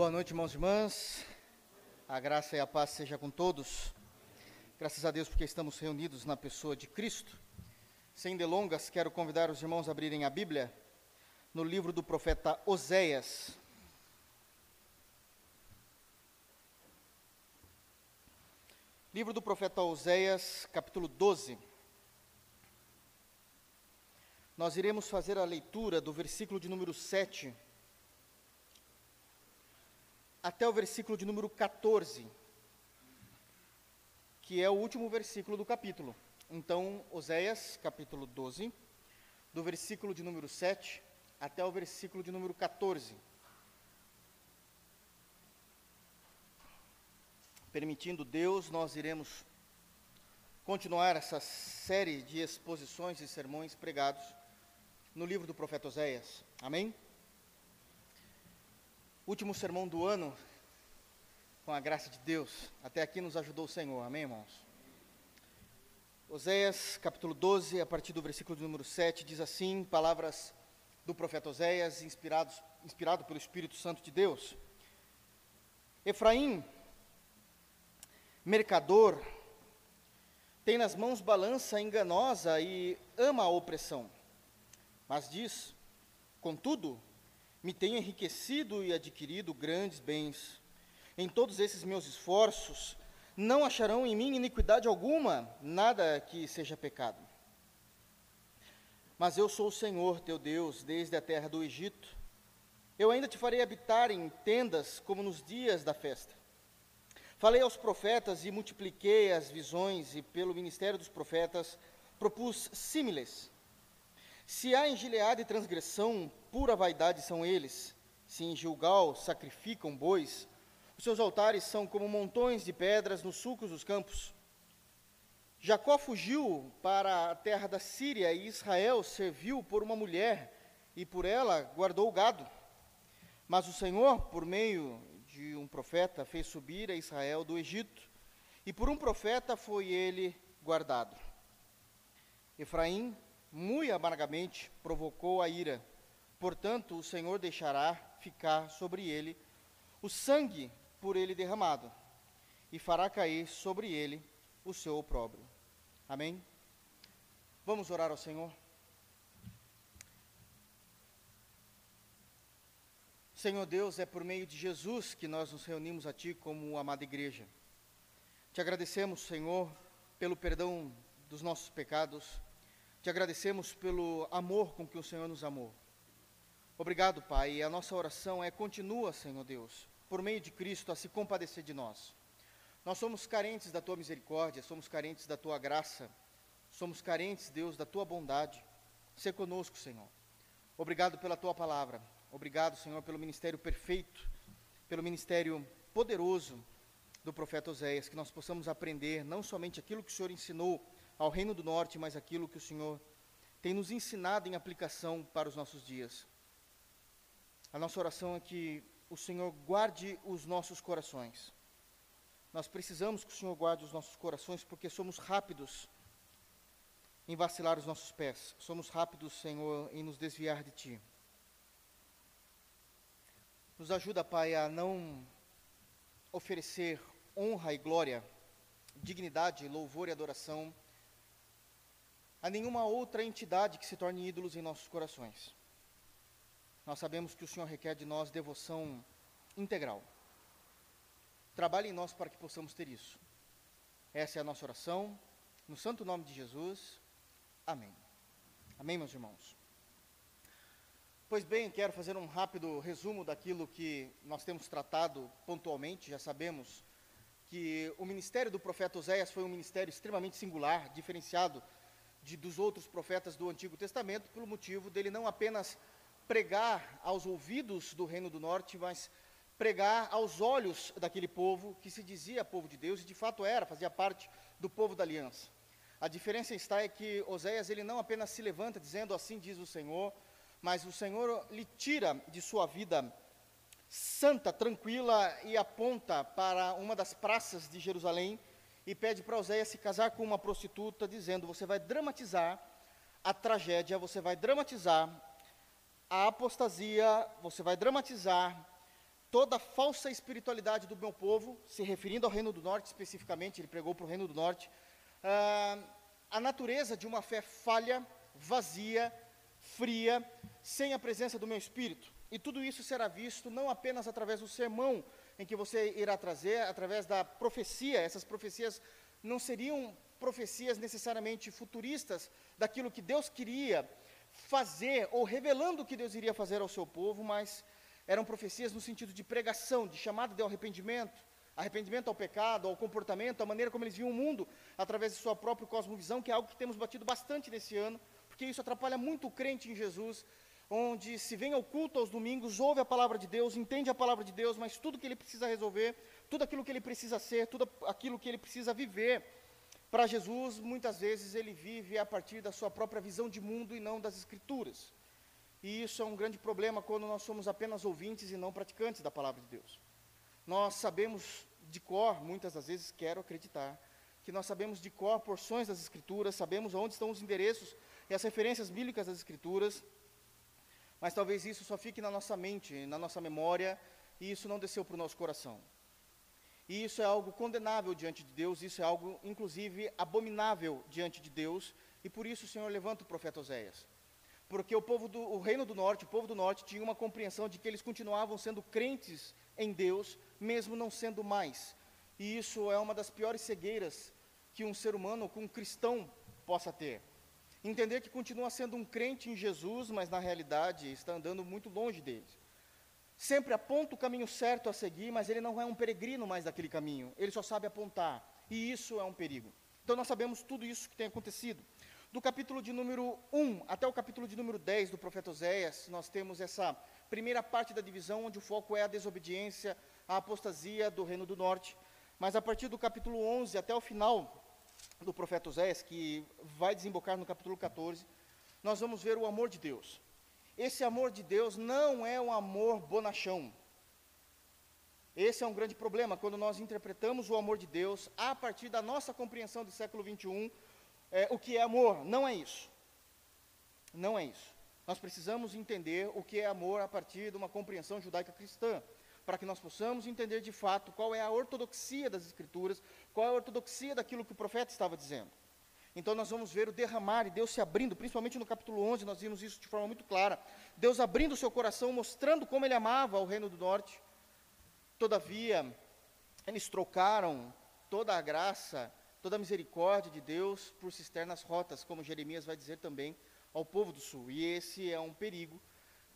Boa noite, irmãos e irmãs. A graça e a paz seja com todos. Graças a Deus porque estamos reunidos na pessoa de Cristo. Sem delongas, quero convidar os irmãos a abrirem a Bíblia no livro do profeta Oséias. Livro do profeta Oséias, capítulo 12. Nós iremos fazer a leitura do versículo de número 7 até o versículo de número 14, que é o último versículo do capítulo. Então, Oséias, capítulo 12, do versículo de número 7 até o versículo de número 14. Permitindo Deus, nós iremos continuar essa série de exposições e sermões pregados no livro do profeta Oséias. Amém? Último sermão do ano, com a graça de Deus. Até aqui nos ajudou o Senhor. Amém, irmãos? Oséias, capítulo 12, a partir do versículo de número 7, diz assim: palavras do profeta Oséias, inspirados, inspirado pelo Espírito Santo de Deus. Efraim, mercador, tem nas mãos balança enganosa e ama a opressão. Mas diz: contudo, me tenho enriquecido e adquirido grandes bens. Em todos esses meus esforços, não acharão em mim iniquidade alguma, nada que seja pecado. Mas eu sou o Senhor teu Deus, desde a terra do Egito. Eu ainda te farei habitar em tendas, como nos dias da festa. Falei aos profetas e multipliquei as visões, e pelo ministério dos profetas propus símiles se há em Gileade transgressão, pura vaidade são eles. Se em Gilgal sacrificam bois, os seus altares são como montões de pedras nos sulcos dos campos. Jacó fugiu para a terra da Síria e Israel serviu por uma mulher e por ela guardou o gado. Mas o Senhor, por meio de um profeta, fez subir a Israel do Egito, e por um profeta foi ele guardado. Efraim muito amargamente provocou a ira. Portanto, o Senhor deixará ficar sobre ele o sangue por ele derramado, e fará cair sobre ele o seu opróbrio. Amém? Vamos orar ao Senhor? Senhor Deus, é por meio de Jesus que nós nos reunimos a Ti como amada igreja. Te agradecemos, Senhor, pelo perdão dos nossos pecados te agradecemos pelo amor com que o Senhor nos amou. Obrigado, Pai. E a nossa oração é continua, Senhor Deus, por meio de Cristo, a se compadecer de nós. Nós somos carentes da tua misericórdia, somos carentes da tua graça, somos carentes, Deus, da tua bondade. Se conosco, Senhor. Obrigado pela tua palavra. Obrigado, Senhor, pelo ministério perfeito, pelo ministério poderoso do profeta Oséias, que nós possamos aprender não somente aquilo que o Senhor ensinou ao Reino do Norte, mas aquilo que o Senhor tem nos ensinado em aplicação para os nossos dias. A nossa oração é que o Senhor guarde os nossos corações. Nós precisamos que o Senhor guarde os nossos corações porque somos rápidos em vacilar os nossos pés. Somos rápidos, Senhor, em nos desviar de Ti. Nos ajuda, Pai, a não oferecer honra e glória, dignidade, louvor e adoração a nenhuma outra entidade que se torne ídolos em nossos corações. Nós sabemos que o Senhor requer de nós devoção integral. Trabalhe em nós para que possamos ter isso. Essa é a nossa oração, no santo nome de Jesus. Amém. Amém, meus irmãos. Pois bem, quero fazer um rápido resumo daquilo que nós temos tratado pontualmente. Já sabemos que o ministério do profeta Oséias foi um ministério extremamente singular, diferenciado de, dos outros profetas do Antigo Testamento, pelo motivo dele não apenas pregar aos ouvidos do Reino do Norte, mas pregar aos olhos daquele povo que se dizia povo de Deus e de fato era, fazia parte do povo da aliança. A diferença está é que Oséias ele não apenas se levanta dizendo assim diz o Senhor, mas o Senhor lhe tira de sua vida santa, tranquila e aponta para uma das praças de Jerusalém e pede para Oséias se casar com uma prostituta, dizendo: Você vai dramatizar a tragédia, você vai dramatizar a apostasia, você vai dramatizar toda falsa espiritualidade do meu povo, se referindo ao Reino do Norte especificamente, ele pregou para o Reino do Norte, ah, a natureza de uma fé falha, vazia, fria, sem a presença do meu Espírito. E tudo isso será visto não apenas através do sermão em que você irá trazer, através da profecia, essas profecias não seriam profecias necessariamente futuristas daquilo que Deus queria fazer, ou revelando o que Deus iria fazer ao seu povo, mas eram profecias no sentido de pregação, de chamada de arrependimento, arrependimento ao pecado, ao comportamento, à maneira como eles viam o mundo, através de sua própria cosmovisão, que é algo que temos batido bastante nesse ano, porque isso atrapalha muito o crente em Jesus, onde se vem ao culto aos domingos, ouve a palavra de Deus, entende a palavra de Deus, mas tudo que ele precisa resolver, tudo aquilo que ele precisa ser, tudo aquilo que ele precisa viver, para Jesus, muitas vezes ele vive a partir da sua própria visão de mundo e não das Escrituras. E isso é um grande problema quando nós somos apenas ouvintes e não praticantes da palavra de Deus. Nós sabemos de cor, muitas das vezes quero acreditar, que nós sabemos de cor porções das Escrituras, sabemos onde estão os endereços e as referências bíblicas das Escrituras, mas talvez isso só fique na nossa mente, na nossa memória, e isso não desceu para o nosso coração. E isso é algo condenável diante de Deus, isso é algo, inclusive, abominável diante de Deus, e por isso o Senhor levanta o profeta Oséias. Porque o povo do o reino do norte, o povo do norte, tinha uma compreensão de que eles continuavam sendo crentes em Deus, mesmo não sendo mais. E isso é uma das piores cegueiras que um ser humano, que um cristão possa ter. Entender que continua sendo um crente em Jesus, mas na realidade está andando muito longe deles sempre aponta o caminho certo a seguir, mas ele não é um peregrino mais daquele caminho, ele só sabe apontar, e isso é um perigo. Então nós sabemos tudo isso que tem acontecido. Do capítulo de número 1 até o capítulo de número 10 do profeta Oséias, nós temos essa primeira parte da divisão, onde o foco é a desobediência, a apostasia do reino do norte. Mas a partir do capítulo 11 até o final do profeta Oséias, que vai desembocar no capítulo 14, nós vamos ver o amor de Deus. Esse amor de Deus não é um amor bonachão. Esse é um grande problema quando nós interpretamos o amor de Deus a partir da nossa compreensão do século 21. É, o que é amor? Não é isso. Não é isso. Nós precisamos entender o que é amor a partir de uma compreensão judaica cristã, para que nós possamos entender de fato qual é a ortodoxia das Escrituras, qual é a ortodoxia daquilo que o profeta estava dizendo. Então nós vamos ver o derramar e Deus se abrindo, principalmente no capítulo 11, nós vimos isso de forma muito clara. Deus abrindo o seu coração, mostrando como ele amava o reino do norte. Todavia, eles trocaram toda a graça, toda a misericórdia de Deus por cisternas rotas, como Jeremias vai dizer também ao povo do sul. E esse é um perigo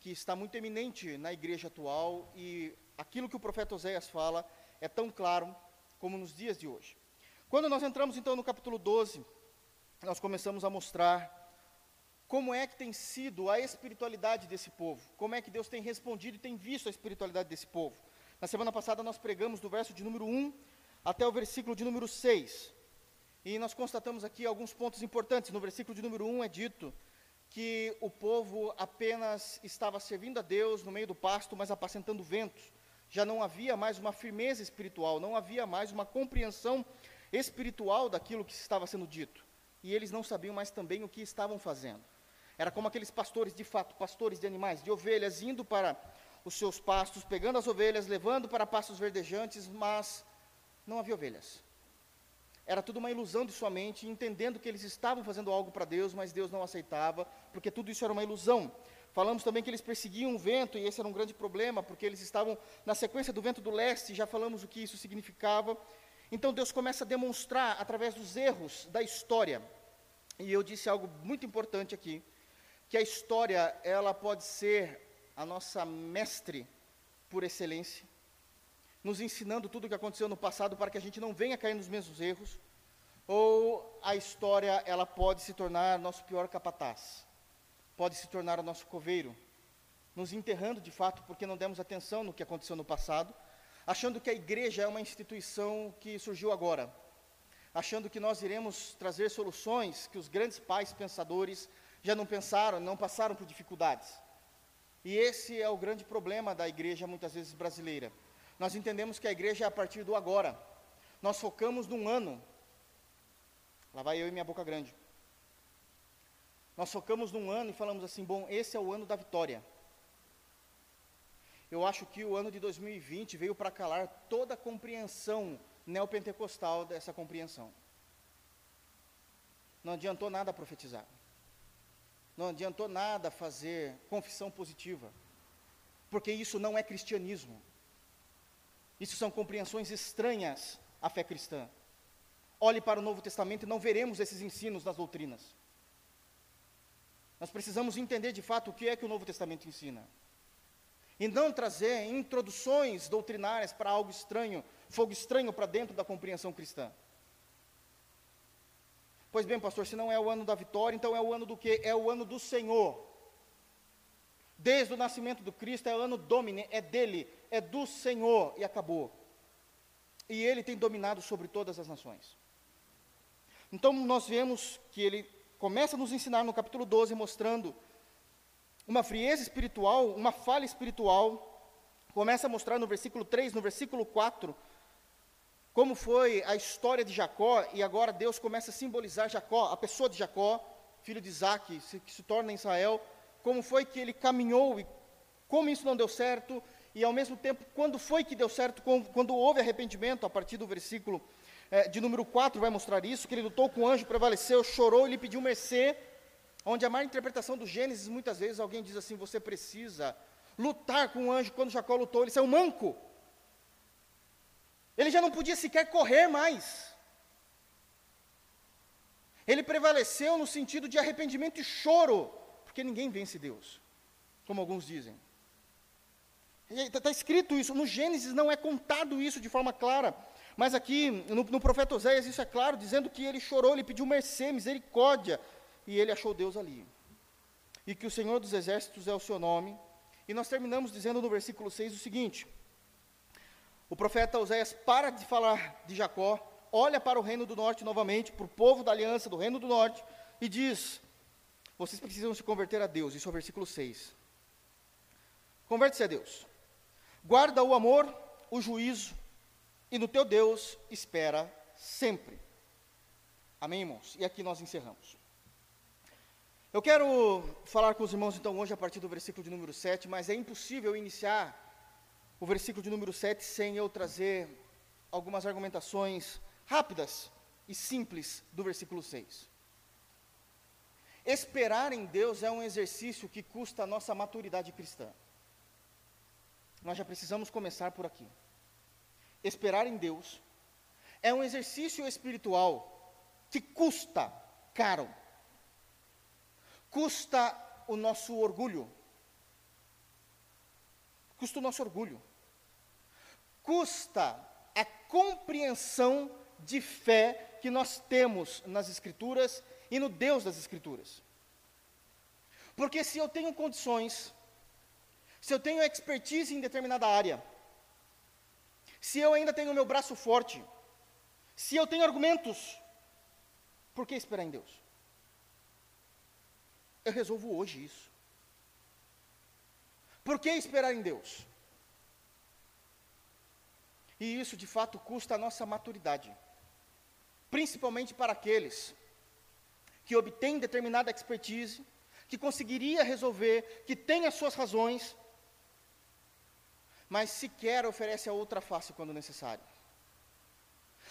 que está muito eminente na igreja atual e aquilo que o profeta Oséias fala é tão claro como nos dias de hoje. Quando nós entramos então no capítulo 12, nós começamos a mostrar como é que tem sido a espiritualidade desse povo, como é que Deus tem respondido e tem visto a espiritualidade desse povo. Na semana passada nós pregamos do verso de número 1 até o versículo de número 6. E nós constatamos aqui alguns pontos importantes. No versículo de número 1 é dito que o povo apenas estava servindo a Deus no meio do pasto, mas apacentando ventos. Já não havia mais uma firmeza espiritual, não havia mais uma compreensão espiritual daquilo que estava sendo dito e eles não sabiam mais também o que estavam fazendo. Era como aqueles pastores, de fato, pastores de animais, de ovelhas, indo para os seus pastos, pegando as ovelhas, levando para pastos verdejantes, mas não havia ovelhas. Era tudo uma ilusão de sua mente, entendendo que eles estavam fazendo algo para Deus, mas Deus não aceitava, porque tudo isso era uma ilusão. Falamos também que eles perseguiam o vento, e esse era um grande problema, porque eles estavam na sequência do vento do leste, já falamos o que isso significava, então Deus começa a demonstrar através dos erros da história. E eu disse algo muito importante aqui, que a história ela pode ser a nossa mestre por excelência, nos ensinando tudo o que aconteceu no passado para que a gente não venha cair nos mesmos erros, ou a história ela pode se tornar nosso pior capataz, pode se tornar o nosso coveiro, nos enterrando de fato porque não demos atenção no que aconteceu no passado achando que a igreja é uma instituição que surgiu agora, achando que nós iremos trazer soluções que os grandes pais pensadores já não pensaram, não passaram por dificuldades. E esse é o grande problema da igreja, muitas vezes brasileira. Nós entendemos que a igreja é a partir do agora. Nós focamos num ano. Lá vai eu e minha boca grande. Nós focamos num ano e falamos assim: bom, esse é o ano da vitória. eu acho que o ano de 2020 veio para calar toda a compreensão neopentecostal dessa compreensão. Não adiantou nada profetizar. Não adiantou nada fazer confissão positiva. Porque isso não é cristianismo. Isso são compreensões estranhas à fé cristã. Olhe para o Novo Testamento e não veremos esses ensinos nas doutrinas. Nós precisamos entender de fato o que é que o Novo Testamento ensina. E não trazer introduções doutrinárias para algo estranho, fogo estranho para dentro da compreensão cristã. Pois bem, pastor, se não é o ano da vitória, então é o ano do quê? É o ano do Senhor. Desde o nascimento do Cristo é o ano domine, é dele, é do Senhor, e acabou. E ele tem dominado sobre todas as nações. Então nós vemos que ele começa a nos ensinar no capítulo 12, mostrando uma frieza espiritual, uma falha espiritual. Começa a mostrar no versículo 3, no versículo 4, como foi a história de Jacó, e agora Deus começa a simbolizar Jacó, a pessoa de Jacó, filho de Isaac, que se torna Israel, como foi que ele caminhou e como isso não deu certo, e ao mesmo tempo, quando foi que deu certo, quando houve arrependimento, a partir do versículo é, de número 4 vai mostrar isso, que ele lutou com o anjo, prevaleceu, chorou e lhe pediu mercê, onde a má interpretação do Gênesis, muitas vezes alguém diz assim, você precisa lutar com o anjo, quando Jacó lutou, ele saiu manco, ele já não podia sequer correr mais, ele prevaleceu no sentido de arrependimento e choro, porque ninguém vence Deus, como alguns dizem. Está tá escrito isso, no Gênesis não é contado isso de forma clara, mas aqui no, no profeta Oséias isso é claro, dizendo que ele chorou, ele pediu mercê, misericórdia, e ele achou Deus ali. E que o Senhor dos Exércitos é o seu nome. E nós terminamos dizendo no versículo 6 o seguinte: o profeta Oséias para de falar de Jacó, olha para o reino do norte novamente, para o povo da aliança do reino do norte, e diz: Vocês precisam se converter a Deus. Isso é o versículo 6. Converte-se a Deus. Guarda o amor, o juízo, e no teu Deus espera sempre. Amém, irmãos? E aqui nós encerramos. Eu quero falar com os irmãos então hoje a partir do versículo de número 7, mas é impossível iniciar o versículo de número 7 sem eu trazer algumas argumentações rápidas e simples do versículo 6. Esperar em Deus é um exercício que custa a nossa maturidade cristã. Nós já precisamos começar por aqui esperar em Deus, é um exercício espiritual que custa caro. Custa o nosso orgulho. Custa o nosso orgulho. Custa a compreensão de fé que nós temos nas Escrituras e no Deus das Escrituras. Porque se eu tenho condições, se eu tenho expertise em determinada área, se eu ainda tenho o meu braço forte, se eu tenho argumentos, por que esperar em Deus? Eu resolvo hoje isso. Por que esperar em Deus? E isso de fato custa a nossa maturidade, principalmente para aqueles que obtêm determinada expertise, que conseguiria resolver, que tem as suas razões, mas sequer oferece a outra face quando necessário.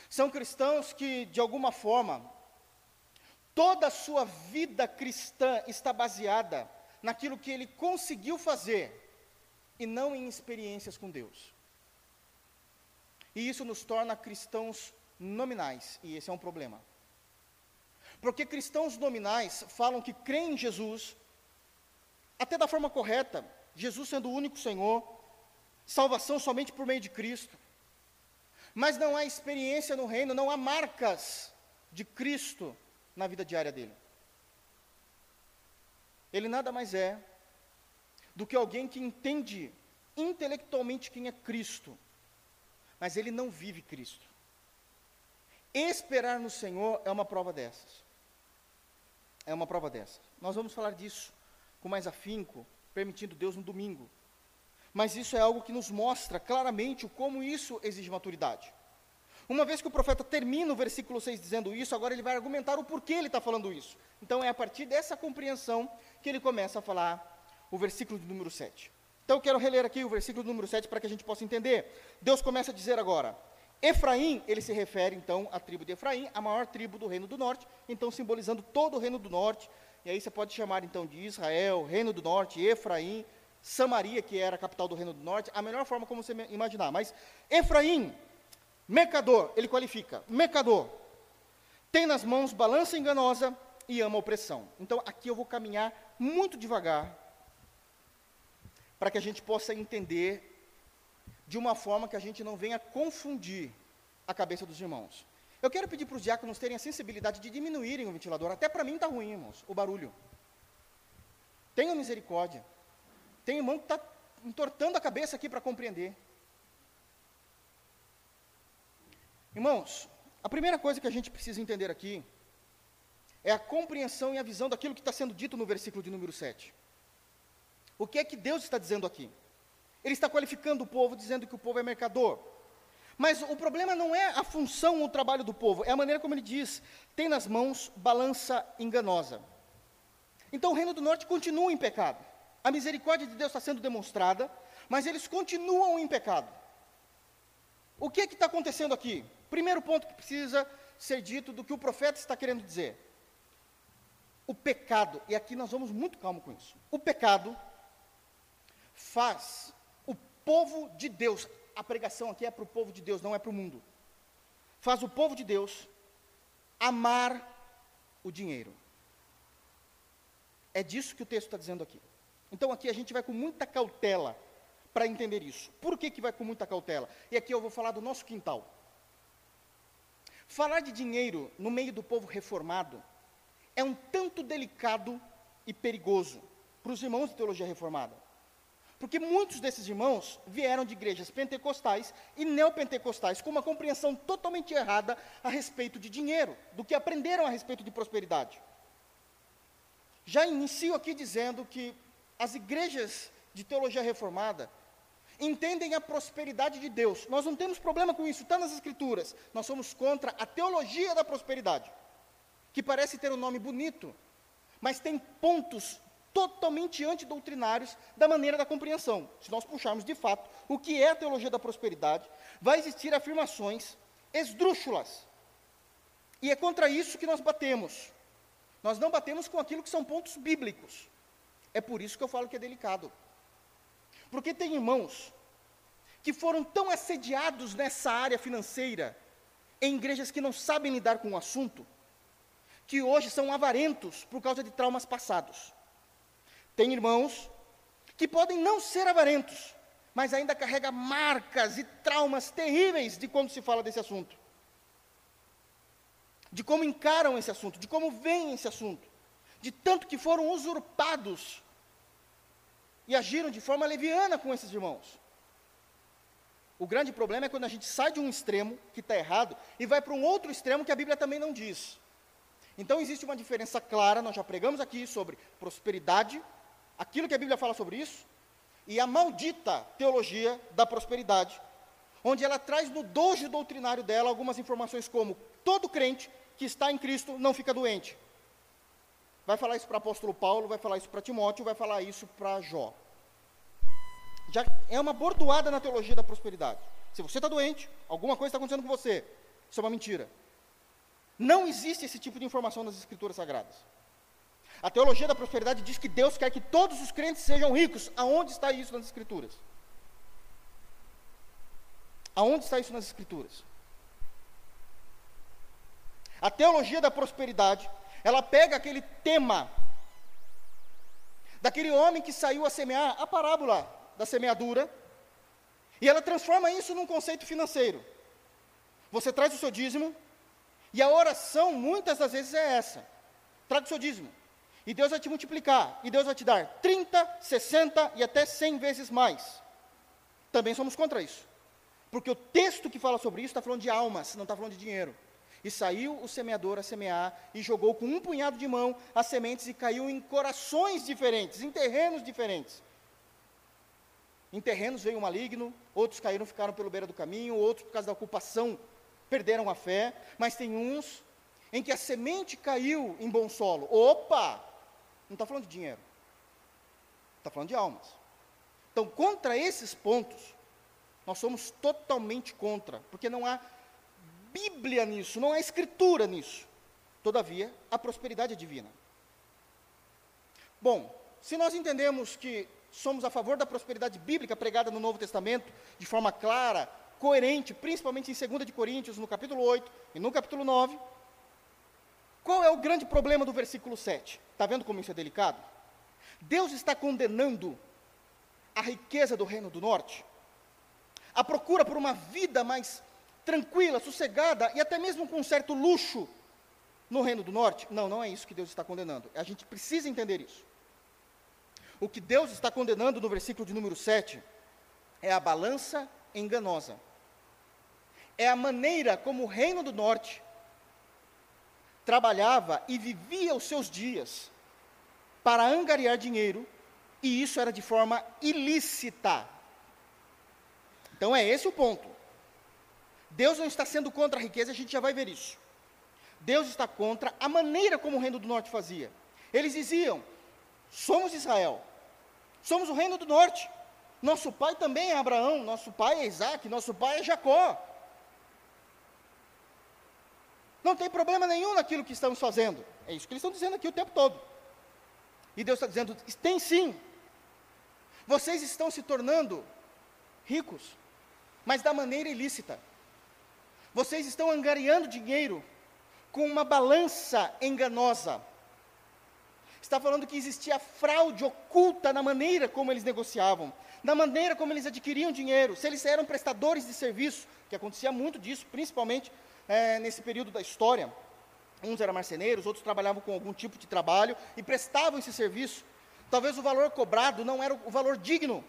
São cristãos que, de alguma forma, toda a sua vida cristã está baseada naquilo que ele conseguiu fazer e não em experiências com Deus. E isso nos torna cristãos nominais, e esse é um problema. Porque cristãos nominais falam que creem em Jesus, até da forma correta, Jesus sendo o único Senhor, salvação somente por meio de Cristo. Mas não há experiência no reino, não há marcas de Cristo na vida diária dele. Ele nada mais é do que alguém que entende intelectualmente quem é Cristo, mas ele não vive Cristo. Esperar no Senhor é uma prova dessas. É uma prova dessas. Nós vamos falar disso com mais afinco, permitindo Deus no domingo mas isso é algo que nos mostra claramente como isso exige maturidade. Uma vez que o profeta termina o versículo 6 dizendo isso, agora ele vai argumentar o porquê ele está falando isso. Então é a partir dessa compreensão que ele começa a falar o versículo de número 7. Então eu quero reler aqui o versículo número 7 para que a gente possa entender. Deus começa a dizer agora: Efraim, ele se refere então à tribo de Efraim, a maior tribo do reino do norte, então simbolizando todo o reino do norte. E aí você pode chamar então de Israel, reino do norte, Efraim, Samaria, que era a capital do reino do norte, a melhor forma como você imaginar. Mas Efraim, mercador, ele qualifica, mercador, tem nas mãos balança enganosa e ama opressão. Então aqui eu vou caminhar muito devagar para que a gente possa entender de uma forma que a gente não venha confundir a cabeça dos irmãos. Eu quero pedir para os diáconos terem a sensibilidade de diminuírem o ventilador. Até para mim está ruim, irmãos, o barulho. Tenham misericórdia. Tem irmão que está entortando a cabeça aqui para compreender. Irmãos, a primeira coisa que a gente precisa entender aqui é a compreensão e a visão daquilo que está sendo dito no versículo de número 7. O que é que Deus está dizendo aqui? Ele está qualificando o povo, dizendo que o povo é mercador. Mas o problema não é a função ou o trabalho do povo, é a maneira como ele diz: tem nas mãos balança enganosa. Então o reino do norte continua em pecado. A misericórdia de Deus está sendo demonstrada, mas eles continuam em pecado. O que é está acontecendo aqui? Primeiro ponto que precisa ser dito do que o profeta está querendo dizer. O pecado, e aqui nós vamos muito calmo com isso. O pecado faz o povo de Deus, a pregação aqui é para o povo de Deus, não é para o mundo. Faz o povo de Deus amar o dinheiro. É disso que o texto está dizendo aqui. Então aqui a gente vai com muita cautela para entender isso. Por que, que vai com muita cautela? E aqui eu vou falar do nosso quintal. Falar de dinheiro no meio do povo reformado é um tanto delicado e perigoso para os irmãos de teologia reformada. Porque muitos desses irmãos vieram de igrejas pentecostais e neopentecostais com uma compreensão totalmente errada a respeito de dinheiro, do que aprenderam a respeito de prosperidade. Já inicio aqui dizendo que as igrejas de teologia reformada entendem a prosperidade de Deus. Nós não temos problema com isso, está nas Escrituras. Nós somos contra a teologia da prosperidade, que parece ter um nome bonito, mas tem pontos totalmente antidoutrinários da maneira da compreensão. Se nós puxarmos de fato o que é a teologia da prosperidade, vai existir afirmações esdrúxulas. E é contra isso que nós batemos. Nós não batemos com aquilo que são pontos bíblicos. É por isso que eu falo que é delicado. Porque tem irmãos que foram tão assediados nessa área financeira, em igrejas que não sabem lidar com o assunto, que hoje são avarentos por causa de traumas passados. Tem irmãos que podem não ser avarentos, mas ainda carrega marcas e traumas terríveis de quando se fala desse assunto. De como encaram esse assunto, de como veem esse assunto, de tanto que foram usurpados e agiram de forma leviana com esses irmãos. O grande problema é quando a gente sai de um extremo que está errado e vai para um outro extremo que a Bíblia também não diz. Então existe uma diferença clara, nós já pregamos aqui sobre prosperidade, aquilo que a Bíblia fala sobre isso, e a maldita teologia da prosperidade, onde ela traz no dojo doutrinário dela algumas informações como todo crente que está em Cristo não fica doente, Vai falar isso para o apóstolo Paulo, vai falar isso para Timóteo, vai falar isso para Jó. Já é uma bordoada na teologia da prosperidade. Se você está doente, alguma coisa está acontecendo com você. Isso é uma mentira. Não existe esse tipo de informação nas escrituras sagradas. A teologia da prosperidade diz que Deus quer que todos os crentes sejam ricos. Aonde está isso nas escrituras? Aonde está isso nas escrituras? A teologia da prosperidade ela pega aquele tema daquele homem que saiu a semear, a parábola da semeadura, e ela transforma isso num conceito financeiro. Você traz o seu dízimo, e a oração muitas das vezes é essa: traga o seu dízimo, e Deus vai te multiplicar, e Deus vai te dar 30, 60 e até 100 vezes mais. Também somos contra isso, porque o texto que fala sobre isso está falando de almas, não está falando de dinheiro. E saiu o semeador a semear, e jogou com um punhado de mão as sementes, e caiu em corações diferentes, em terrenos diferentes. Em terrenos veio o maligno, outros caíram, ficaram pelo beira do caminho, outros, por causa da ocupação, perderam a fé, mas tem uns em que a semente caiu em bom solo. Opa! Não está falando de dinheiro, está falando de almas. Então, contra esses pontos, nós somos totalmente contra, porque não há Bíblia nisso, não há escritura nisso. Todavia, a prosperidade é divina. Bom, se nós entendemos que somos a favor da prosperidade bíblica pregada no Novo Testamento, de forma clara, coerente, principalmente em 2 de Coríntios, no capítulo 8 e no capítulo 9, qual é o grande problema do versículo 7? Está vendo como isso é delicado? Deus está condenando a riqueza do reino do norte, a procura por uma vida mais tranquila, sossegada e até mesmo com um certo luxo no reino do norte. Não, não é isso que Deus está condenando. A gente precisa entender isso. O que Deus está condenando no versículo de número 7 é a balança enganosa. É a maneira como o reino do norte trabalhava e vivia os seus dias para angariar dinheiro, e isso era de forma ilícita. Então é esse o ponto. Deus não está sendo contra a riqueza, a gente já vai ver isso. Deus está contra a maneira como o reino do norte fazia. Eles diziam: somos Israel, somos o reino do norte. Nosso pai também é Abraão, nosso pai é Isaac, nosso pai é Jacó. Não tem problema nenhum naquilo que estamos fazendo. É isso que eles estão dizendo aqui o tempo todo. E Deus está dizendo: tem sim. Vocês estão se tornando ricos, mas da maneira ilícita. Vocês estão angariando dinheiro com uma balança enganosa. Está falando que existia fraude oculta na maneira como eles negociavam, na maneira como eles adquiriam dinheiro, se eles eram prestadores de serviço, que acontecia muito disso, principalmente é, nesse período da história. Uns eram marceneiros, outros trabalhavam com algum tipo de trabalho e prestavam esse serviço. Talvez o valor cobrado não era o valor digno.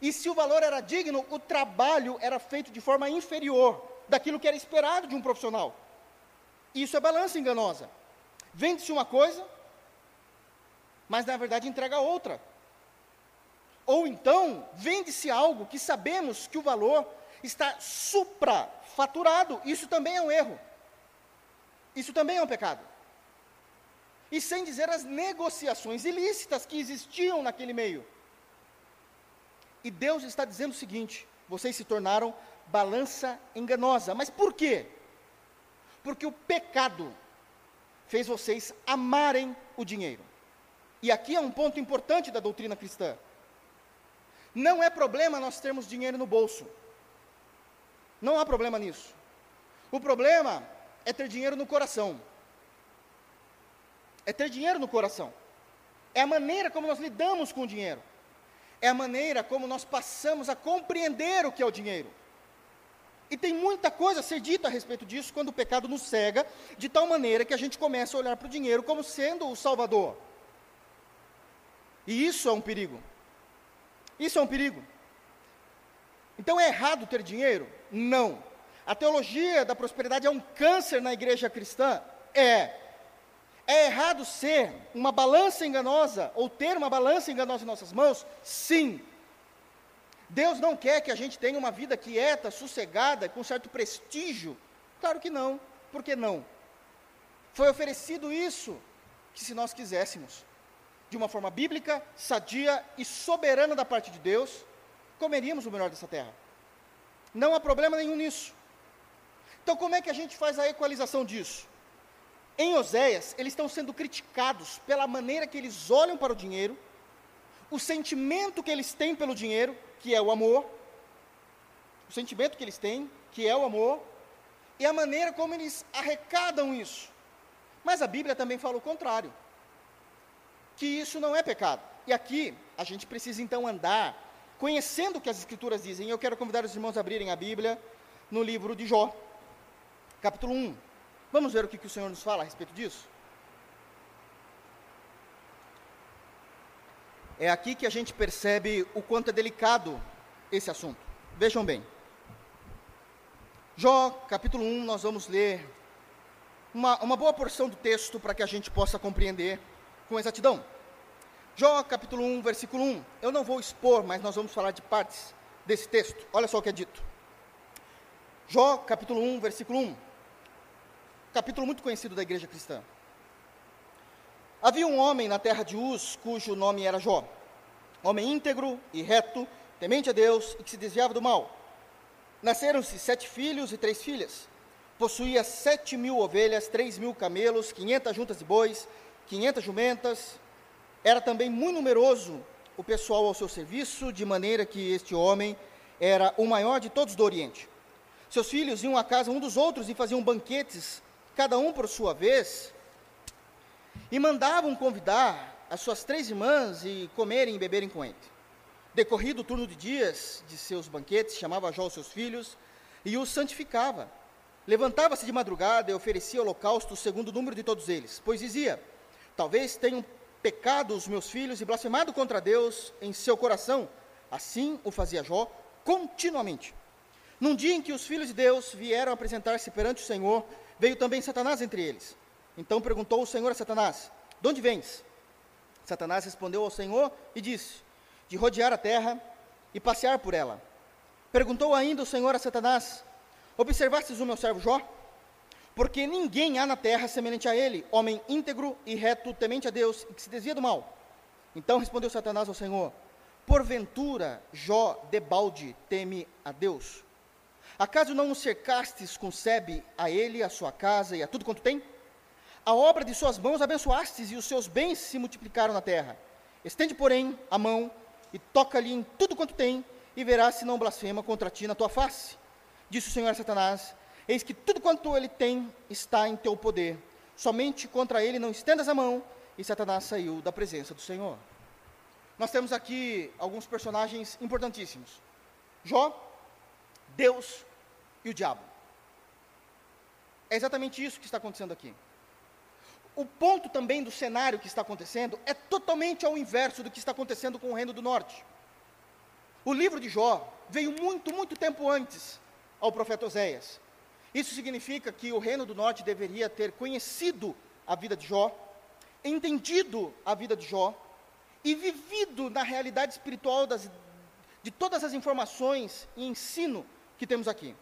E se o valor era digno, o trabalho era feito de forma inferior daquilo que era esperado de um profissional. Isso é balança enganosa. Vende-se uma coisa, mas na verdade entrega outra. Ou então, vende-se algo que sabemos que o valor está suprafaturado. Isso também é um erro. Isso também é um pecado. E sem dizer as negociações ilícitas que existiam naquele meio. E Deus está dizendo o seguinte: vocês se tornaram balança enganosa. Mas por quê? Porque o pecado fez vocês amarem o dinheiro. E aqui é um ponto importante da doutrina cristã. Não é problema nós termos dinheiro no bolso. Não há problema nisso. O problema é ter dinheiro no coração. É ter dinheiro no coração. É a maneira como nós lidamos com o dinheiro. É a maneira como nós passamos a compreender o que é o dinheiro. E tem muita coisa a ser dita a respeito disso quando o pecado nos cega, de tal maneira que a gente começa a olhar para o dinheiro como sendo o salvador. E isso é um perigo. Isso é um perigo. Então é errado ter dinheiro? Não. A teologia da prosperidade é um câncer na igreja cristã? É. É errado ser uma balança enganosa, ou ter uma balança enganosa em nossas mãos? Sim. Deus não quer que a gente tenha uma vida quieta, sossegada, com certo prestígio? Claro que não. Por que não? Foi oferecido isso que, se nós quiséssemos, de uma forma bíblica, sadia e soberana da parte de Deus, comeríamos o melhor dessa terra. Não há problema nenhum nisso. Então, como é que a gente faz a equalização disso? Em Oséias, eles estão sendo criticados pela maneira que eles olham para o dinheiro, o sentimento que eles têm pelo dinheiro, que é o amor, o sentimento que eles têm, que é o amor, e a maneira como eles arrecadam isso. Mas a Bíblia também fala o contrário, que isso não é pecado. E aqui a gente precisa então andar conhecendo o que as Escrituras dizem. Eu quero convidar os irmãos a abrirem a Bíblia no livro de Jó, capítulo 1. Vamos ver o que, que o Senhor nos fala a respeito disso? É aqui que a gente percebe o quanto é delicado esse assunto. Vejam bem. Jó, capítulo 1, nós vamos ler uma, uma boa porção do texto para que a gente possa compreender com exatidão. Jó, capítulo 1, versículo 1. Eu não vou expor, mas nós vamos falar de partes desse texto. Olha só o que é dito. Jó, capítulo 1, versículo 1. Capítulo muito conhecido da igreja cristã. Havia um homem na terra de Uz, cujo nome era Jó. homem íntegro e reto, temente a Deus e que se desviava do mal. Nasceram-se sete filhos e três filhas. Possuía sete mil ovelhas, três mil camelos, quinhentas juntas de bois, quinhentas jumentas. Era também muito numeroso o pessoal ao seu serviço, de maneira que este homem era o maior de todos do Oriente. Seus filhos iam à casa um dos outros e faziam banquetes, cada um por sua vez, e mandavam convidar as suas três irmãs e comerem e beberem com ele. Decorrido o turno de dias de seus banquetes, chamava Jó os seus filhos e os santificava. Levantava-se de madrugada e oferecia holocausto segundo o número de todos eles, pois dizia: Talvez tenham pecado os meus filhos e blasfemado contra Deus em seu coração. Assim o fazia Jó continuamente. Num dia em que os filhos de Deus vieram apresentar-se perante o Senhor, veio também Satanás entre eles. Então perguntou o Senhor a Satanás: De onde vens? Satanás respondeu ao Senhor e disse: de rodear a terra e passear por ela. Perguntou ainda o Senhor a Satanás: Observastes o meu servo Jó? Porque ninguém há na terra semelhante a ele, homem íntegro e reto, temente a Deus e que se desvia do mal. Então respondeu Satanás ao Senhor: Porventura Jó debalde teme a Deus? Acaso não o cercastes com sebe a ele, a sua casa e a tudo quanto tem? A obra de suas mãos abençoastes e os seus bens se multiplicaram na terra. Estende, porém, a mão e toca-lhe em tudo quanto tem, e verás se não blasfema contra ti na tua face. Disse o Senhor a Satanás: Eis que tudo quanto ele tem está em teu poder. Somente contra ele não estendas a mão. E Satanás saiu da presença do Senhor. Nós temos aqui alguns personagens importantíssimos: Jó, Deus e o diabo. É exatamente isso que está acontecendo aqui o ponto também do cenário que está acontecendo é totalmente ao inverso do que está acontecendo com o Reino do Norte. O livro de Jó veio muito, muito tempo antes ao profeta Oséias. Isso significa que o Reino do Norte deveria ter conhecido a vida de Jó, entendido a vida de Jó e vivido na realidade espiritual das, de todas as informações e ensino que temos aqui.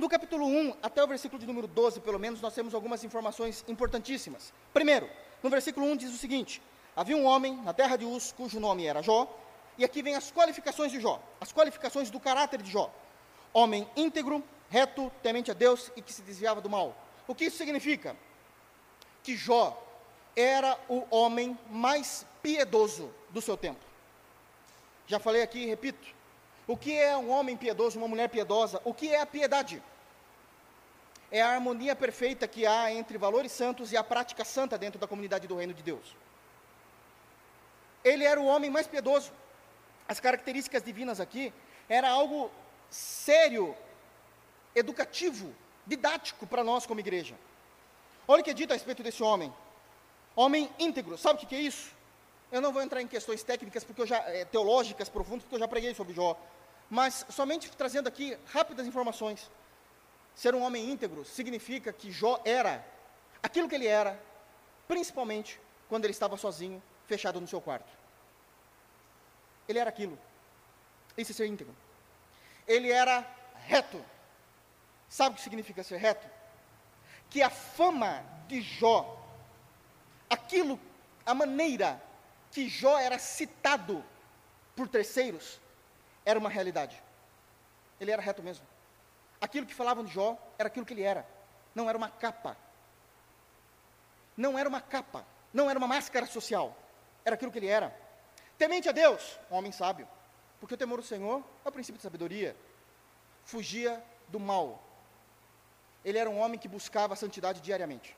No capítulo 1 até o versículo de número 12, pelo menos, nós temos algumas informações importantíssimas. Primeiro, no versículo 1 diz o seguinte: Havia um homem na terra de Uz, cujo nome era Jó, e aqui vem as qualificações de Jó, as qualificações do caráter de Jó. Homem íntegro, reto, temente a Deus e que se desviava do mal. O que isso significa? Que Jó era o homem mais piedoso do seu tempo. Já falei aqui e repito. O que é um homem piedoso, uma mulher piedosa? O que é a piedade? é a harmonia perfeita que há entre valores santos e a prática santa dentro da comunidade do reino de Deus. Ele era o homem mais piedoso. As características divinas aqui era algo sério, educativo, didático para nós como igreja. Olha o que é dito a respeito desse homem. Homem íntegro. Sabe o que é isso? Eu não vou entrar em questões técnicas porque eu já é, teológicas profundas porque eu já preguei sobre Jó, mas somente trazendo aqui rápidas informações. Ser um homem íntegro significa que Jó era aquilo que ele era, principalmente quando ele estava sozinho, fechado no seu quarto. Ele era aquilo. É ser íntegro. Ele era reto. Sabe o que significa ser reto? Que a fama de Jó, aquilo, a maneira que Jó era citado por terceiros, era uma realidade. Ele era reto mesmo. Aquilo que falavam de Jó era aquilo que ele era. Não era uma capa. Não era uma capa. Não era uma máscara social. Era aquilo que ele era. Temente a Deus, um homem sábio. Porque o temor do Senhor é o princípio de sabedoria. Fugia do mal. Ele era um homem que buscava a santidade diariamente.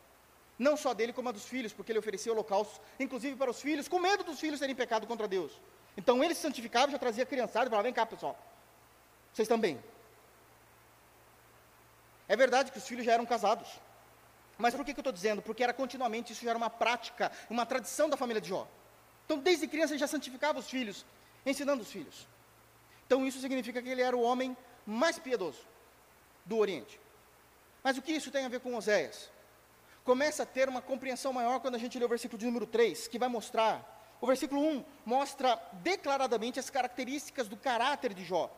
Não só dele, como a dos filhos, porque ele oferecia holocaustos, inclusive para os filhos, com medo dos filhos terem pecado contra Deus. Então ele se santificava, já trazia criançada e falava: vem cá, pessoal. Vocês também. É verdade que os filhos já eram casados. Mas por que, que eu estou dizendo? Porque era continuamente, isso já era uma prática, uma tradição da família de Jó. Então, desde criança, ele já santificava os filhos, ensinando os filhos. Então, isso significa que ele era o homem mais piedoso do Oriente. Mas o que isso tem a ver com Oséias? Começa a ter uma compreensão maior quando a gente lê o versículo de número 3, que vai mostrar. O versículo 1 mostra declaradamente as características do caráter de Jó.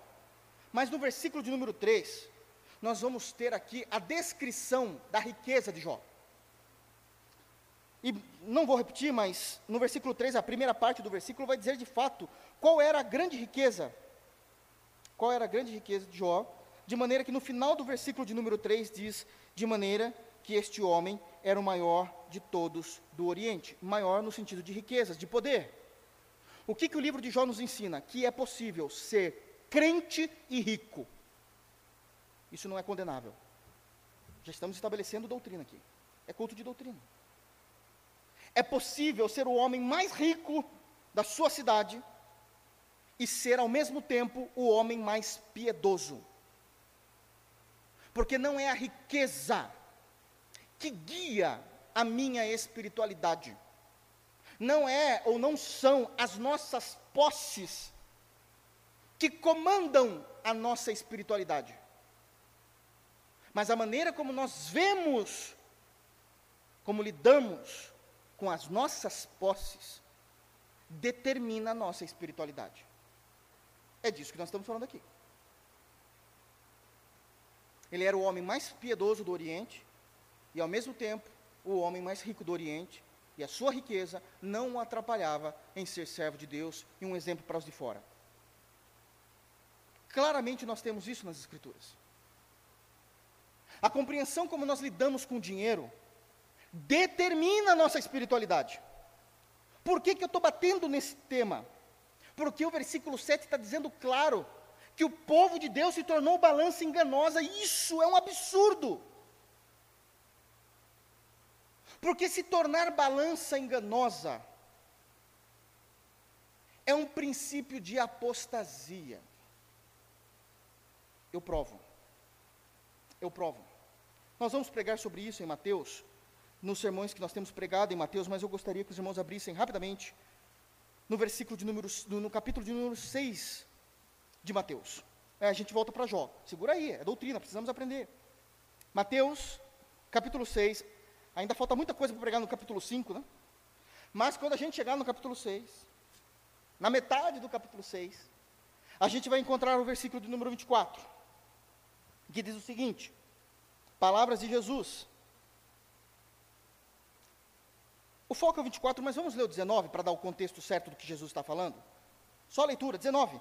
Mas no versículo de número 3, nós vamos ter aqui a descrição da riqueza de Jó. E não vou repetir, mas no versículo 3, a primeira parte do versículo vai dizer de fato qual era a grande riqueza. Qual era a grande riqueza de Jó, de maneira que no final do versículo de número 3 diz: de maneira que este homem era o maior de todos do Oriente. Maior no sentido de riquezas, de poder. O que, que o livro de Jó nos ensina? Que é possível ser crente e rico. Isso não é condenável. Já estamos estabelecendo doutrina aqui. É culto de doutrina. É possível ser o homem mais rico da sua cidade e ser ao mesmo tempo o homem mais piedoso. Porque não é a riqueza que guia a minha espiritualidade. Não é ou não são as nossas posses que comandam a nossa espiritualidade. Mas a maneira como nós vemos, como lidamos com as nossas posses, determina a nossa espiritualidade. É disso que nós estamos falando aqui. Ele era o homem mais piedoso do Oriente e, ao mesmo tempo, o homem mais rico do Oriente, e a sua riqueza não o atrapalhava em ser servo de Deus e um exemplo para os de fora. Claramente nós temos isso nas Escrituras. A compreensão como nós lidamos com o dinheiro determina a nossa espiritualidade. Por que, que eu estou batendo nesse tema? Porque o versículo 7 está dizendo claro que o povo de Deus se tornou balança enganosa, e isso é um absurdo. Porque se tornar balança enganosa é um princípio de apostasia. Eu provo. Eu provo. Nós vamos pregar sobre isso em Mateus, nos sermões que nós temos pregado em Mateus, mas eu gostaria que os irmãos abrissem rapidamente no versículo de número, no, capítulo de número 6 de Mateus. É, a gente volta para Jó. Segura aí, é doutrina, precisamos aprender. Mateus, capítulo 6. Ainda falta muita coisa para pregar no capítulo 5, né? Mas quando a gente chegar no capítulo 6, na metade do capítulo 6, a gente vai encontrar o versículo de número 24, que diz o seguinte: Palavras de Jesus. O foco é o 24, mas vamos ler o 19 para dar o contexto certo do que Jesus está falando? Só a leitura, 19.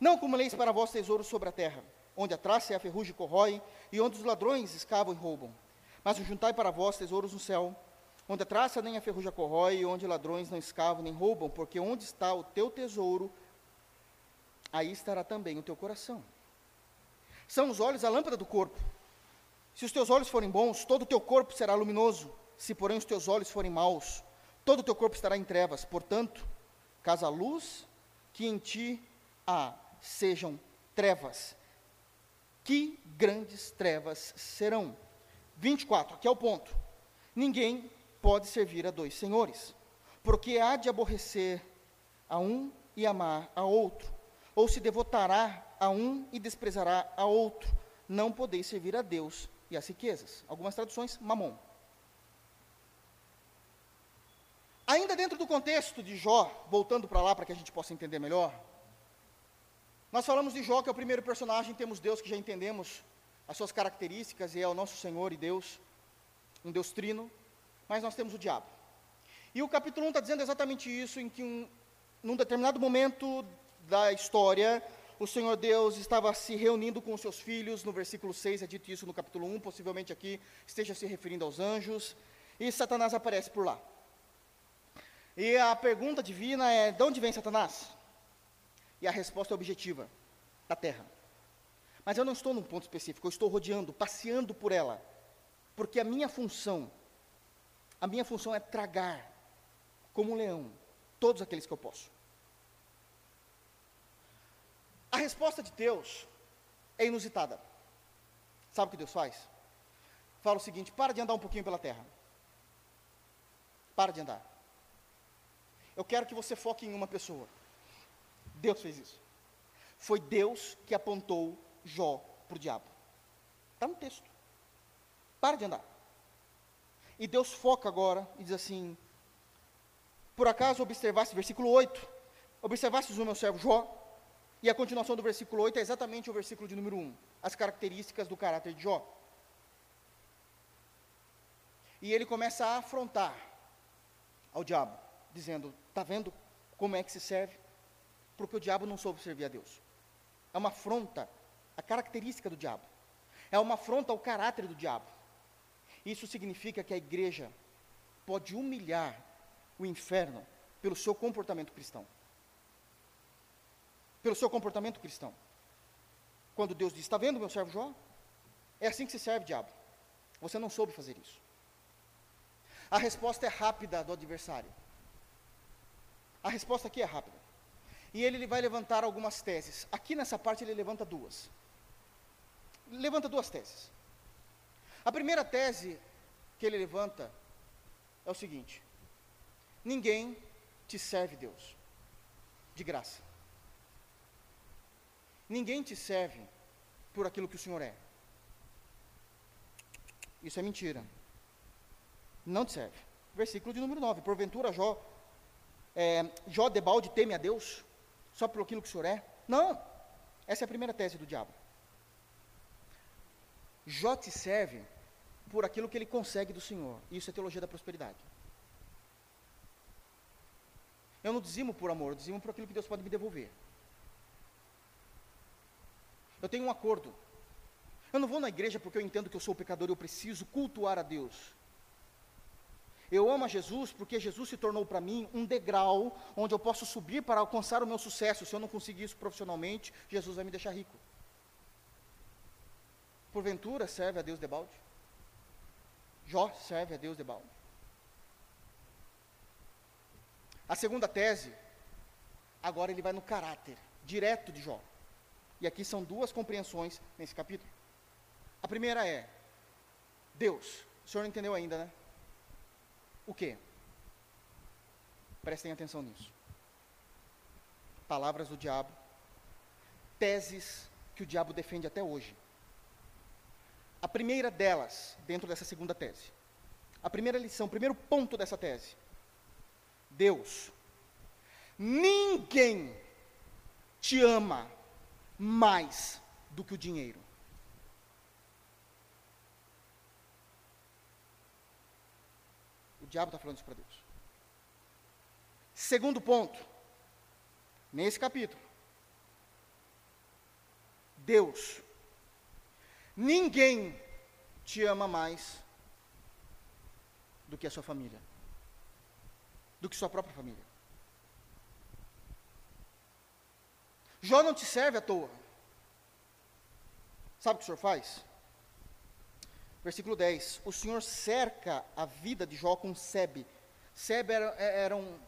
Não acumuleis para vós tesouros sobre a terra, onde a traça e a ferrugem corroem, e onde os ladrões escavam e roubam. Mas juntai para vós tesouros no céu, onde a traça nem a ferrugem corrói, e onde ladrões não escavam nem roubam, porque onde está o teu tesouro, aí estará também o teu coração. São os olhos a lâmpada do corpo. Se os teus olhos forem bons, todo o teu corpo será luminoso. Se, porém, os teus olhos forem maus, todo o teu corpo estará em trevas. Portanto, caso a luz que em ti há sejam trevas, que grandes trevas serão. 24, aqui é o ponto. Ninguém pode servir a dois senhores, porque há de aborrecer a um e amar a outro, ou se devotará a um e desprezará a outro. Não podeis servir a Deus e às riquezas. Algumas traduções, mamon. Ainda dentro do contexto de Jó, voltando para lá para que a gente possa entender melhor, nós falamos de Jó, que é o primeiro personagem, temos Deus que já entendemos as suas características, e é o nosso Senhor e Deus, um Deus trino, mas nós temos o diabo. E o capítulo 1 está dizendo exatamente isso, em que um, num determinado momento da história, o Senhor Deus estava se reunindo com os seus filhos, no versículo 6 é dito isso no capítulo 1, possivelmente aqui esteja se referindo aos anjos, e Satanás aparece por lá. E a pergunta divina é: de onde vem Satanás? E a resposta é objetiva: da terra. Mas eu não estou num ponto específico, eu estou rodeando, passeando por ela. Porque a minha função, a minha função é tragar, como um leão, todos aqueles que eu posso. A resposta de Deus é inusitada. Sabe o que Deus faz? Fala o seguinte: para de andar um pouquinho pela terra. Para de andar. Eu quero que você foque em uma pessoa. Deus fez isso. Foi Deus que apontou Jó para o diabo. Está no texto. Para de andar. E Deus foca agora e diz assim: Por acaso observaste, versículo 8, observastes o meu servo Jó? E a continuação do versículo 8 é exatamente o versículo de número 1, as características do caráter de Jó. E ele começa a afrontar ao diabo, dizendo: Está vendo como é que se serve? Porque o diabo não soube servir a Deus. É uma afronta à característica do diabo. É uma afronta ao caráter do diabo. Isso significa que a igreja pode humilhar o inferno pelo seu comportamento cristão. Pelo seu comportamento cristão. Quando Deus diz: Está vendo, meu servo Jó? É assim que se serve, diabo. Você não soube fazer isso. A resposta é rápida do adversário. A resposta aqui é rápida. E ele vai levantar algumas teses. Aqui nessa parte ele levanta duas. Levanta duas teses. A primeira tese que ele levanta é o seguinte: ninguém te serve Deus de graça. Ninguém te serve por aquilo que o Senhor é. Isso é mentira. Não te serve. Versículo de número 9. Porventura Jó, é, Jó de balde teme a Deus, só por aquilo que o Senhor é? Não. Essa é a primeira tese do diabo. Jó te serve por aquilo que ele consegue do Senhor. Isso é teologia da prosperidade. Eu não dizimo por amor, eu dizimo por aquilo que Deus pode me devolver. Eu tenho um acordo. Eu não vou na igreja porque eu entendo que eu sou pecador e eu preciso cultuar a Deus. Eu amo a Jesus porque Jesus se tornou para mim um degrau onde eu posso subir para alcançar o meu sucesso. Se eu não conseguir isso profissionalmente, Jesus vai me deixar rico. Porventura serve a Deus de balde? Jó serve a Deus de balde. A segunda tese, agora ele vai no caráter, direto de Jó. E aqui são duas compreensões nesse capítulo. A primeira é: Deus. O senhor não entendeu ainda, né? O que? Prestem atenção nisso. Palavras do diabo, teses que o diabo defende até hoje. A primeira delas, dentro dessa segunda tese, a primeira lição, o primeiro ponto dessa tese: Deus, ninguém te ama mais do que o dinheiro. O diabo está falando isso para Deus. Segundo ponto, nesse capítulo, Deus, ninguém te ama mais do que a sua família, do que sua própria família. Jó não te serve à toa. Sabe o que o Senhor faz? Versículo 10: O Senhor cerca a vida de Jó com sebe. Sebe era, é, era um,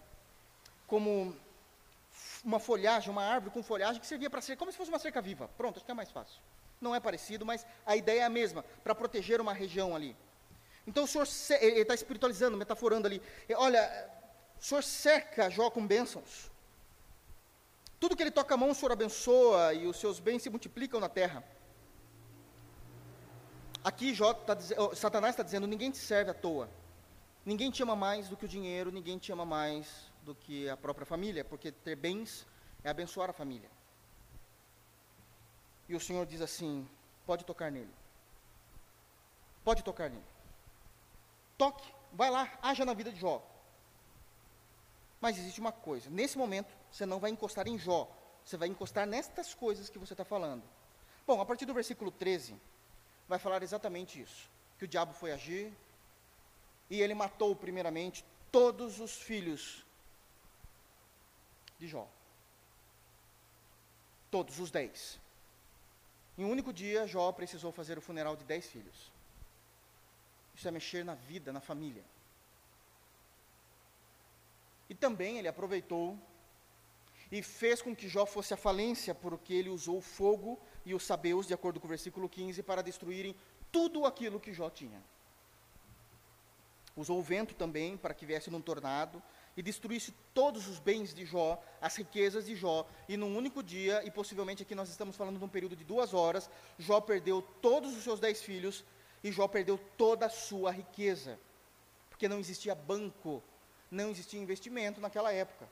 como uma folhagem, uma árvore com folhagem que servia para ser como se fosse uma cerca viva. Pronto, acho que é mais fácil. Não é parecido, mas a ideia é a mesma, para proteger uma região ali. Então o Senhor, ele está espiritualizando, metaforando ali. Olha, o Senhor cerca Jó com bênçãos. Tudo que ele toca a mão, o Senhor abençoa e os seus bens se multiplicam na terra. Aqui Jó tá, Satanás está dizendo: ninguém te serve à toa. Ninguém te ama mais do que o dinheiro, ninguém te ama mais do que a própria família, porque ter bens é abençoar a família. E o Senhor diz assim: pode tocar nele. Pode tocar nele. Toque, vai lá, haja na vida de Jó. Mas existe uma coisa: nesse momento, você não vai encostar em Jó, você vai encostar nestas coisas que você está falando. Bom, a partir do versículo 13, vai falar exatamente isso: que o diabo foi agir e ele matou, primeiramente, todos os filhos de Jó. Todos os dez. Em um único dia, Jó precisou fazer o funeral de dez filhos. Isso é mexer na vida, na família. E também ele aproveitou e fez com que Jó fosse a falência, porque ele usou o fogo e os sabeus, de acordo com o versículo 15, para destruírem tudo aquilo que Jó tinha. Usou o vento também para que viesse num tornado e destruísse todos os bens de Jó, as riquezas de Jó, e num único dia, e possivelmente aqui nós estamos falando de um período de duas horas, Jó perdeu todos os seus dez filhos e Jó perdeu toda a sua riqueza, porque não existia banco não existia investimento naquela época.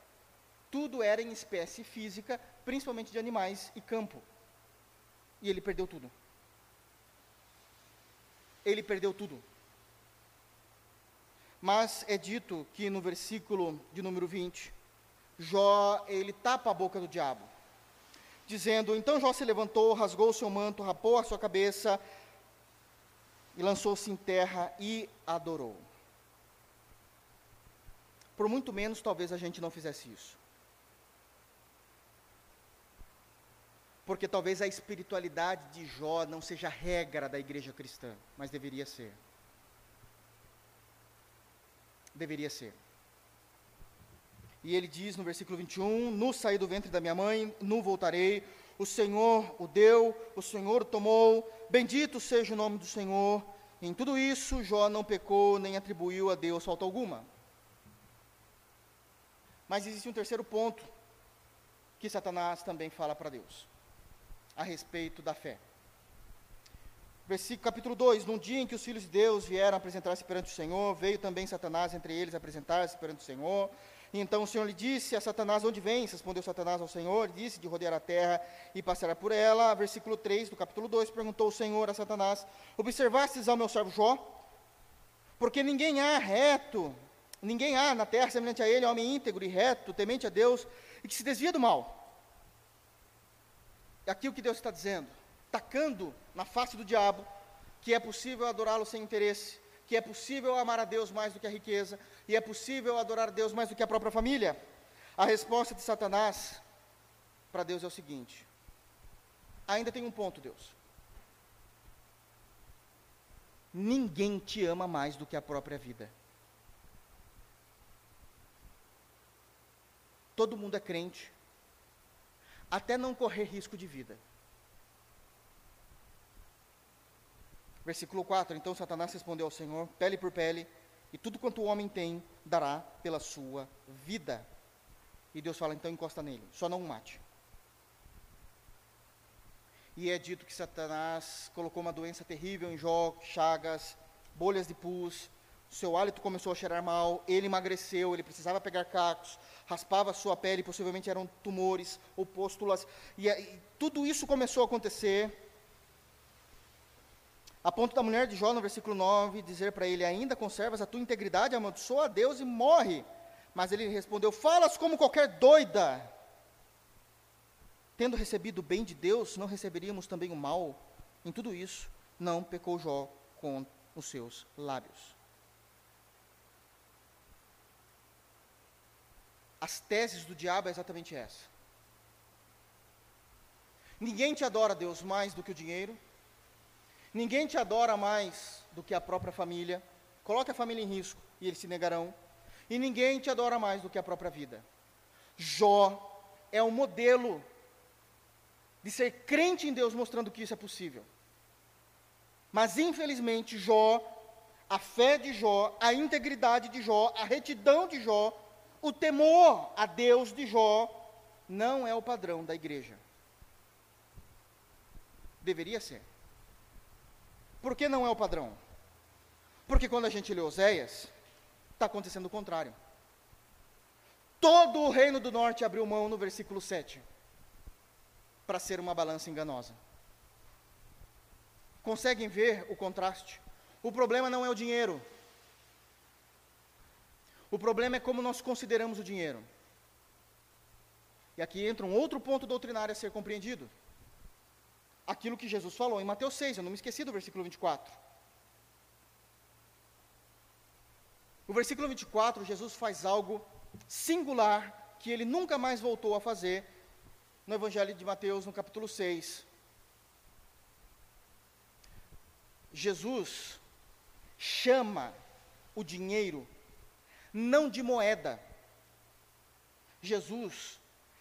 Tudo era em espécie física, principalmente de animais e campo. E ele perdeu tudo. Ele perdeu tudo. Mas é dito que no versículo de número 20, Jó, ele tapa a boca do diabo, dizendo: Então Jó se levantou, rasgou o seu manto, rapou a sua cabeça e lançou-se em terra e adorou. Por muito menos, talvez a gente não fizesse isso. Porque talvez a espiritualidade de Jó não seja regra da igreja cristã, mas deveria ser. Deveria ser. E ele diz no versículo 21: No saí do ventre da minha mãe, no voltarei. O Senhor o deu, o Senhor o tomou. Bendito seja o nome do Senhor. Em tudo isso, Jó não pecou, nem atribuiu a Deus falta alguma. Mas existe um terceiro ponto que Satanás também fala para Deus a respeito da fé. Versículo, capítulo 2: Num dia em que os filhos de Deus vieram apresentar-se perante o Senhor, veio também Satanás entre eles apresentar-se perante o Senhor. E então o Senhor lhe disse a Satanás: Onde vens? Respondeu Satanás ao Senhor, disse de rodear a terra e passar por ela. Versículo 3 do capítulo 2: Perguntou o Senhor a Satanás: Observastes ao meu servo Jó? Porque ninguém há reto, ninguém há na terra semelhante a ele, homem íntegro e reto, temente a Deus e que se desvia do mal. É aqui o que Deus está dizendo, tacando na face do diabo que é possível adorá-lo sem interesse, que é possível amar a Deus mais do que a riqueza, e é possível adorar a Deus mais do que a própria família. A resposta de Satanás para Deus é o seguinte: ainda tem um ponto, Deus. Ninguém te ama mais do que a própria vida. Todo mundo é crente, até não correr risco de vida. Versículo 4: Então Satanás respondeu ao Senhor: pele por pele, e tudo quanto o homem tem dará pela sua vida. E Deus fala: então encosta nele, só não o mate. E é dito que Satanás colocou uma doença terrível em Jó, chagas, bolhas de pus, seu hálito começou a cheirar mal, ele emagreceu, ele precisava pegar cacos, raspava a sua pele, possivelmente eram tumores ou pústulas, e, e tudo isso começou a acontecer. A ponto da mulher de Jó, no versículo 9, dizer para ele: Ainda conservas a tua integridade, amaldiçoa a Deus e morre. Mas ele respondeu: Falas como qualquer doida. Tendo recebido o bem de Deus, não receberíamos também o mal? Em tudo isso, não pecou Jó com os seus lábios. as teses do diabo é exatamente essa. Ninguém te adora, Deus, mais do que o dinheiro. Ninguém te adora mais do que a própria família. Coloque a família em risco e eles se negarão. E ninguém te adora mais do que a própria vida. Jó é um modelo de ser crente em Deus, mostrando que isso é possível. Mas infelizmente, Jó, a fé de Jó, a integridade de Jó, a retidão de Jó, o temor a Deus de Jó não é o padrão da igreja. Deveria ser. Por que não é o padrão? Porque quando a gente lê Oséias, está acontecendo o contrário. Todo o reino do norte abriu mão no versículo 7 para ser uma balança enganosa. Conseguem ver o contraste? O problema não é o dinheiro, o problema é como nós consideramos o dinheiro. E aqui entra um outro ponto doutrinário a ser compreendido. Aquilo que Jesus falou em Mateus 6, eu não me esqueci do versículo 24. No versículo 24, Jesus faz algo singular que ele nunca mais voltou a fazer no Evangelho de Mateus, no capítulo 6. Jesus chama o dinheiro não de moeda. Jesus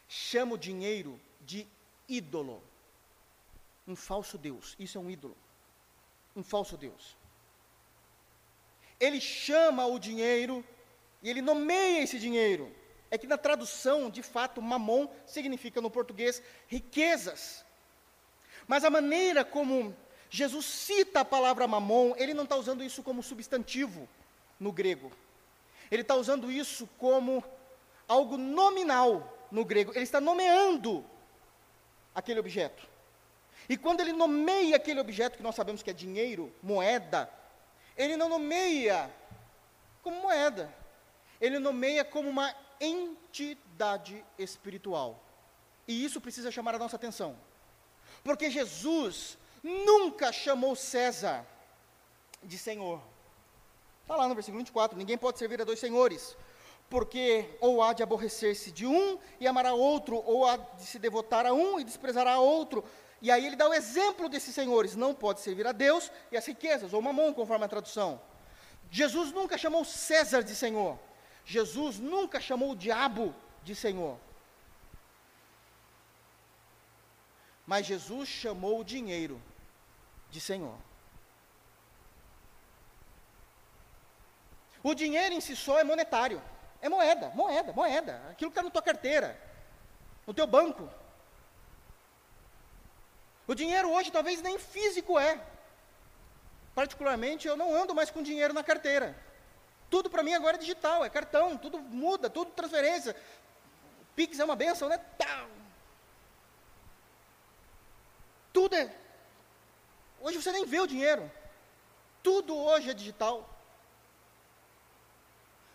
chama o dinheiro de ídolo. Um falso Deus. Isso é um ídolo. Um falso Deus. Ele chama o dinheiro e ele nomeia esse dinheiro. É que na tradução, de fato, mamon significa no português riquezas. Mas a maneira como Jesus cita a palavra mamon, ele não está usando isso como substantivo no grego. Ele está usando isso como algo nominal no grego. Ele está nomeando aquele objeto. E quando ele nomeia aquele objeto que nós sabemos que é dinheiro, moeda, ele não nomeia como moeda. Ele nomeia como uma entidade espiritual. E isso precisa chamar a nossa atenção. Porque Jesus nunca chamou César de Senhor. Está lá no versículo 24: ninguém pode servir a dois senhores, porque ou há de aborrecer-se de um e amará outro, ou há de se devotar a um e desprezará a outro. E aí ele dá o exemplo desses senhores: não pode servir a Deus e as riquezas, ou mamon, conforme a tradução. Jesus nunca chamou César de Senhor. Jesus nunca chamou o diabo de Senhor. Mas Jesus chamou o dinheiro de Senhor. O dinheiro em si só é monetário. É moeda, moeda, moeda. Aquilo que está na tua carteira, no teu banco. O dinheiro hoje talvez nem físico é. Particularmente, eu não ando mais com dinheiro na carteira. Tudo para mim agora é digital, é cartão, tudo muda, tudo transferência. Pix é uma benção, né? Tudo é. Hoje você nem vê o dinheiro. Tudo hoje é digital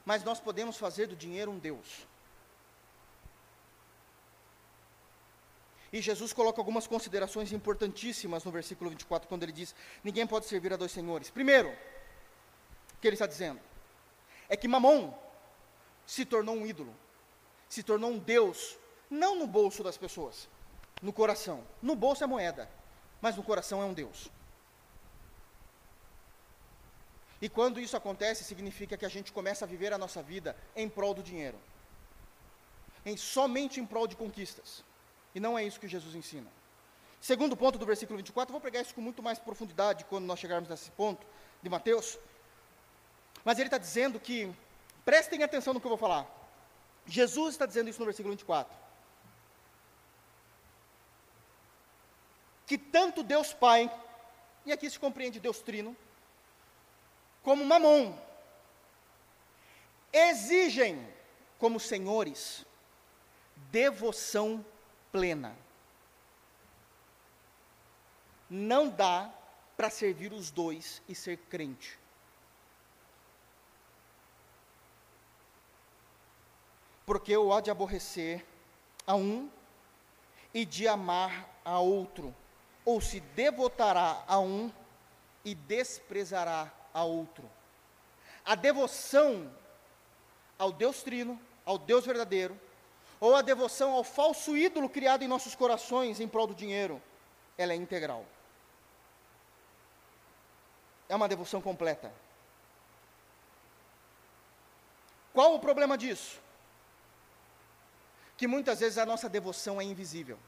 mas nós podemos fazer do dinheiro um Deus. E Jesus coloca algumas considerações importantíssimas no versículo 24, quando ele diz: Ninguém pode servir a dois senhores. Primeiro, o que ele está dizendo? É que Mamon se tornou um ídolo, se tornou um Deus, não no bolso das pessoas, no coração. No bolso é moeda, mas no coração é um Deus. E quando isso acontece, significa que a gente começa a viver a nossa vida em prol do dinheiro. Em, somente em prol de conquistas. E não é isso que Jesus ensina. Segundo ponto do versículo 24, vou pregar isso com muito mais profundidade quando nós chegarmos nesse ponto de Mateus. Mas ele está dizendo que, prestem atenção no que eu vou falar. Jesus está dizendo isso no versículo 24. Que tanto Deus Pai, e aqui se compreende Deus Trino, como Mamon, exigem como senhores devoção plena. Não dá para servir os dois e ser crente. Porque eu há de aborrecer a um e de amar a outro, ou se devotará a um e desprezará a outro. A devoção ao Deus Trino, ao Deus verdadeiro, ou a devoção ao falso ídolo criado em nossos corações em prol do dinheiro, ela é integral. É uma devoção completa. Qual o problema disso? Que muitas vezes a nossa devoção é invisível.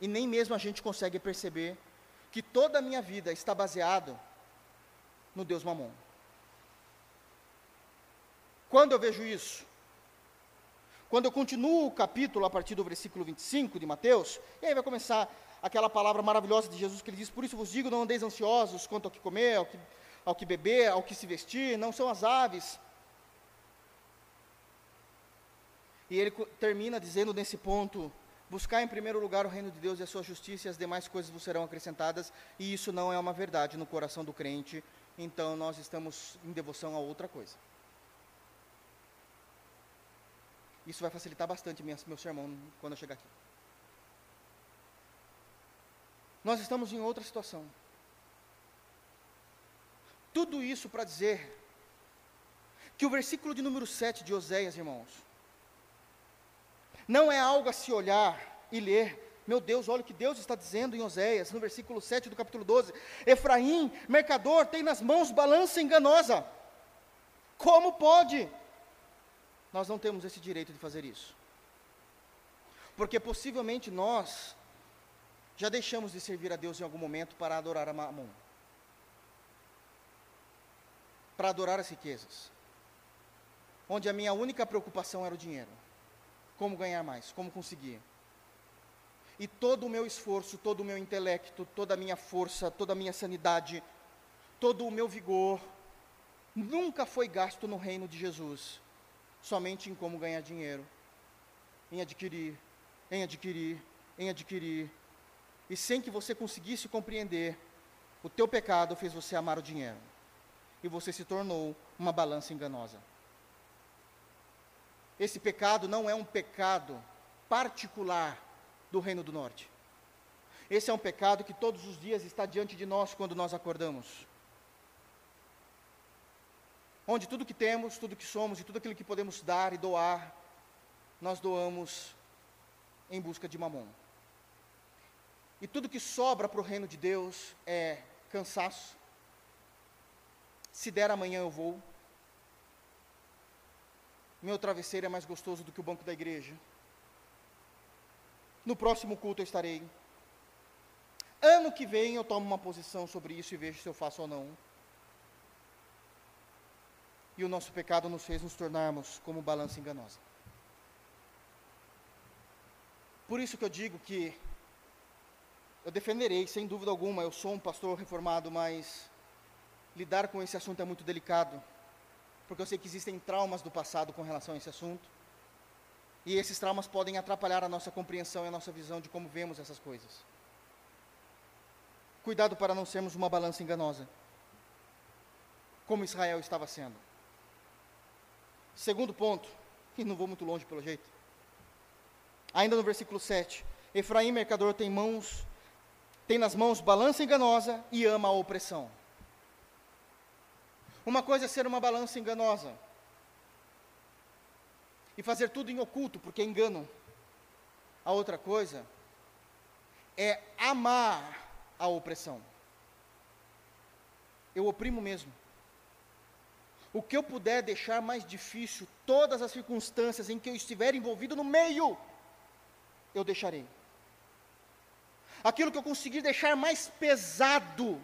E nem mesmo a gente consegue perceber que toda a minha vida está baseado no Deus Mamon. Quando eu vejo isso? Quando eu continuo o capítulo a partir do versículo 25 de Mateus, e aí vai começar aquela palavra maravilhosa de Jesus que ele diz: Por isso vos digo, não andeis ansiosos quanto ao que comer, ao que, ao que beber, ao que se vestir, não são as aves. E ele termina dizendo nesse ponto: Buscar em primeiro lugar o reino de Deus e a sua justiça, e as demais coisas vos serão acrescentadas, e isso não é uma verdade no coração do crente, então nós estamos em devoção a outra coisa. Isso vai facilitar bastante meu sermão quando eu chegar aqui. Nós estamos em outra situação. Tudo isso para dizer que o versículo de número 7 de Oséias, irmãos, não é algo a se olhar e ler meu Deus, olha o que Deus está dizendo em Oséias, no versículo 7 do capítulo 12: Efraim, mercador, tem nas mãos balança enganosa. Como pode? Nós não temos esse direito de fazer isso. Porque possivelmente nós já deixamos de servir a Deus em algum momento para adorar a Mamon. Para adorar as riquezas. Onde a minha única preocupação era o dinheiro. Como ganhar mais, como conseguir. E todo o meu esforço, todo o meu intelecto, toda a minha força, toda a minha sanidade, todo o meu vigor, nunca foi gasto no reino de Jesus, somente em como ganhar dinheiro, em adquirir, em adquirir, em adquirir. E sem que você conseguisse compreender, o teu pecado fez você amar o dinheiro. e você se tornou uma balança enganosa. Esse pecado não é um pecado particular do Reino do Norte. Esse é um pecado que todos os dias está diante de nós quando nós acordamos. Onde tudo que temos, tudo que somos e tudo aquilo que podemos dar e doar, nós doamos em busca de mamon. E tudo que sobra para o reino de Deus é cansaço. Se der amanhã eu vou. Meu travesseiro é mais gostoso do que o banco da igreja. No próximo culto eu estarei. Ano que vem eu tomo uma posição sobre isso e vejo se eu faço ou não. E o nosso pecado nos fez nos tornarmos como balança enganosa. Por isso que eu digo que eu defenderei, sem dúvida alguma, eu sou um pastor reformado, mas lidar com esse assunto é muito delicado, porque eu sei que existem traumas do passado com relação a esse assunto, e esses traumas podem atrapalhar a nossa compreensão e a nossa visão de como vemos essas coisas. Cuidado para não sermos uma balança enganosa, como Israel estava sendo. Segundo ponto, e não vou muito longe pelo jeito. Ainda no versículo 7, Efraim, mercador, tem mãos tem nas mãos balança enganosa e ama a opressão. Uma coisa é ser uma balança enganosa e fazer tudo em oculto, porque é engano. A outra coisa é amar a opressão. Eu oprimo mesmo. O que eu puder deixar mais difícil, todas as circunstâncias em que eu estiver envolvido no meio, eu deixarei. Aquilo que eu conseguir deixar mais pesado,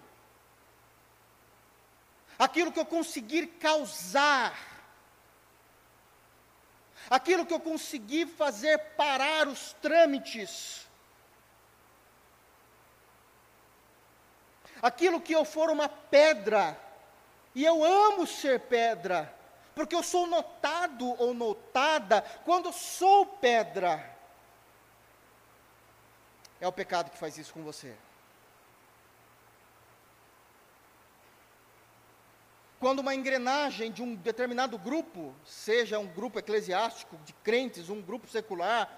aquilo que eu conseguir causar, aquilo que eu conseguir fazer parar os trâmites, aquilo que eu for uma pedra, e eu amo ser pedra, porque eu sou notado ou notada quando sou pedra. É o pecado que faz isso com você. Quando uma engrenagem de um determinado grupo, seja um grupo eclesiástico de crentes, um grupo secular,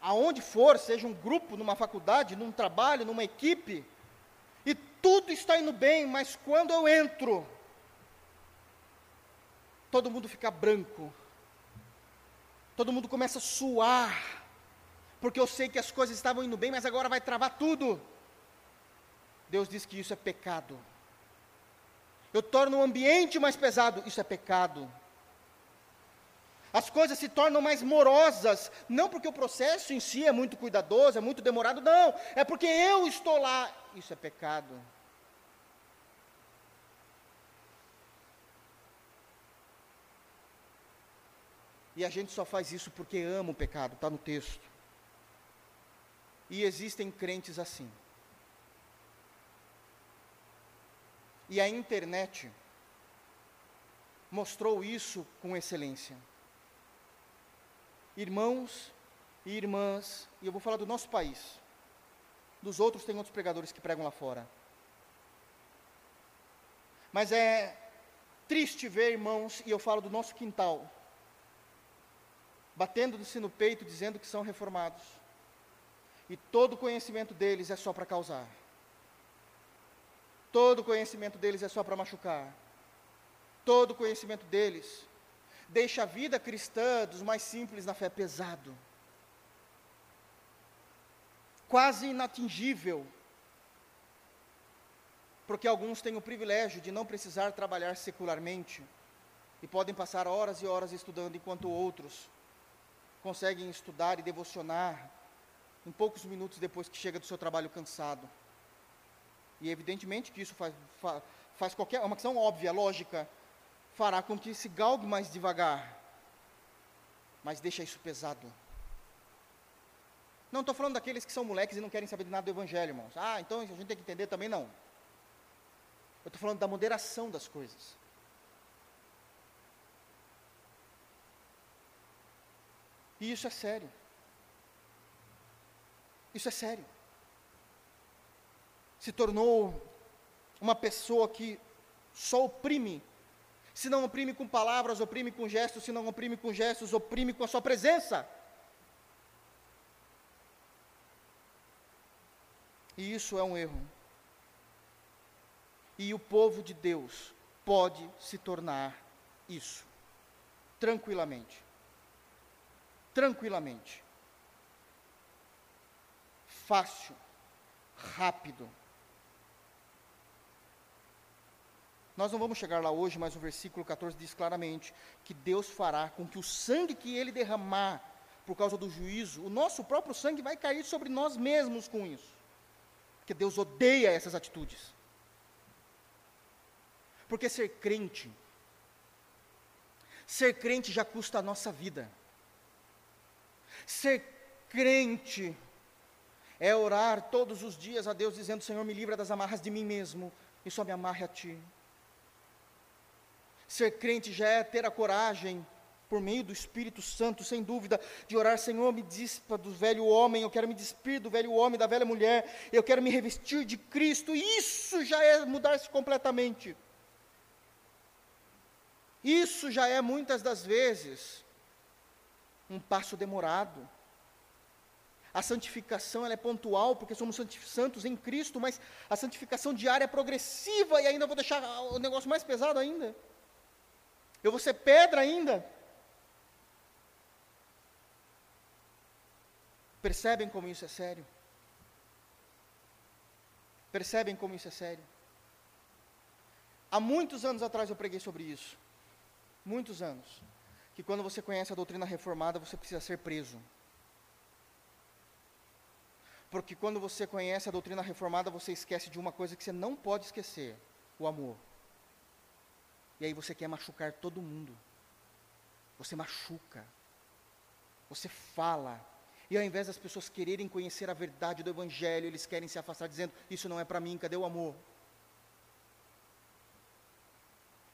aonde for, seja um grupo numa faculdade, num trabalho, numa equipe, e tudo está indo bem, mas quando eu entro, todo mundo fica branco, todo mundo começa a suar, porque eu sei que as coisas estavam indo bem, mas agora vai travar tudo. Deus diz que isso é pecado. Eu torno o ambiente mais pesado, isso é pecado. As coisas se tornam mais morosas, não porque o processo em si é muito cuidadoso, é muito demorado, não, é porque eu estou lá, isso é pecado. E a gente só faz isso porque ama o pecado, está no texto. E existem crentes assim. E a internet mostrou isso com excelência. Irmãos e irmãs, e eu vou falar do nosso país. Dos outros tem outros pregadores que pregam lá fora. Mas é triste ver irmãos, e eu falo do nosso quintal, batendo-se no peito, dizendo que são reformados e todo conhecimento deles é só para causar. Todo conhecimento deles é só para machucar. Todo conhecimento deles deixa a vida cristã dos mais simples na fé pesado. Quase inatingível. Porque alguns têm o privilégio de não precisar trabalhar secularmente e podem passar horas e horas estudando, enquanto outros conseguem estudar e devocionar em poucos minutos depois que chega do seu trabalho cansado. E evidentemente que isso faz, faz, faz qualquer, é uma questão óbvia, lógica, fará com que se galgue mais devagar. Mas deixa isso pesado. Não estou falando daqueles que são moleques e não querem saber de nada do Evangelho, irmãos. Ah, então a gente tem que entender também, não. Eu estou falando da moderação das coisas. E isso é sério. Isso é sério. Se tornou uma pessoa que só oprime. Se não oprime com palavras, oprime com gestos, se não oprime com gestos, oprime com a sua presença. E isso é um erro. E o povo de Deus pode se tornar isso, tranquilamente. Tranquilamente. Fácil, rápido. Nós não vamos chegar lá hoje, mas o versículo 14 diz claramente que Deus fará com que o sangue que ele derramar por causa do juízo, o nosso próprio sangue vai cair sobre nós mesmos com isso. Porque Deus odeia essas atitudes. Porque ser crente, ser crente já custa a nossa vida. Ser crente é orar todos os dias a Deus dizendo: Senhor, me livra das amarras de mim mesmo e só me amarre a Ti. Ser crente já é ter a coragem, por meio do Espírito Santo, sem dúvida, de orar, Senhor, me dispa do velho homem, eu quero me despir do velho homem, da velha mulher, eu quero me revestir de Cristo, isso já é mudar-se completamente. Isso já é muitas das vezes um passo demorado. A santificação é pontual, porque somos santos em Cristo, mas a santificação diária é progressiva, e ainda vou deixar o negócio mais pesado ainda. Eu vou ser pedra ainda. Percebem como isso é sério? Percebem como isso é sério? Há muitos anos atrás eu preguei sobre isso. Muitos anos. Que quando você conhece a doutrina reformada, você precisa ser preso. Porque quando você conhece a doutrina reformada, você esquece de uma coisa que você não pode esquecer: o amor. E aí você quer machucar todo mundo. Você machuca. Você fala. E ao invés das pessoas quererem conhecer a verdade do Evangelho, eles querem se afastar dizendo: Isso não é para mim, cadê o amor?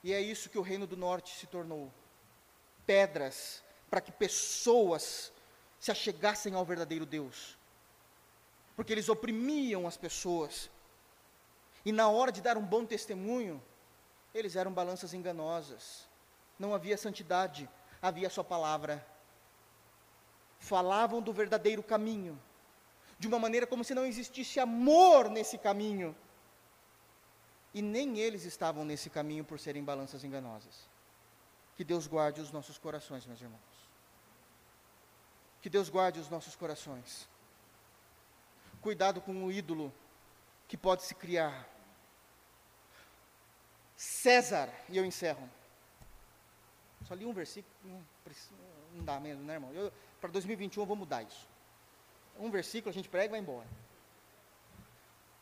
E é isso que o Reino do Norte se tornou pedras para que pessoas se achegassem ao verdadeiro Deus. Porque eles oprimiam as pessoas. E na hora de dar um bom testemunho, eles eram balanças enganosas. Não havia santidade, havia só palavra. Falavam do verdadeiro caminho, de uma maneira como se não existisse amor nesse caminho. E nem eles estavam nesse caminho por serem balanças enganosas. Que Deus guarde os nossos corações, meus irmãos. Que Deus guarde os nossos corações. Cuidado com o ídolo que pode se criar César, e eu encerro. Só li um versículo, não, não dá mesmo, né, irmão? Para 2021 eu vou mudar isso. Um versículo a gente prega e vai embora.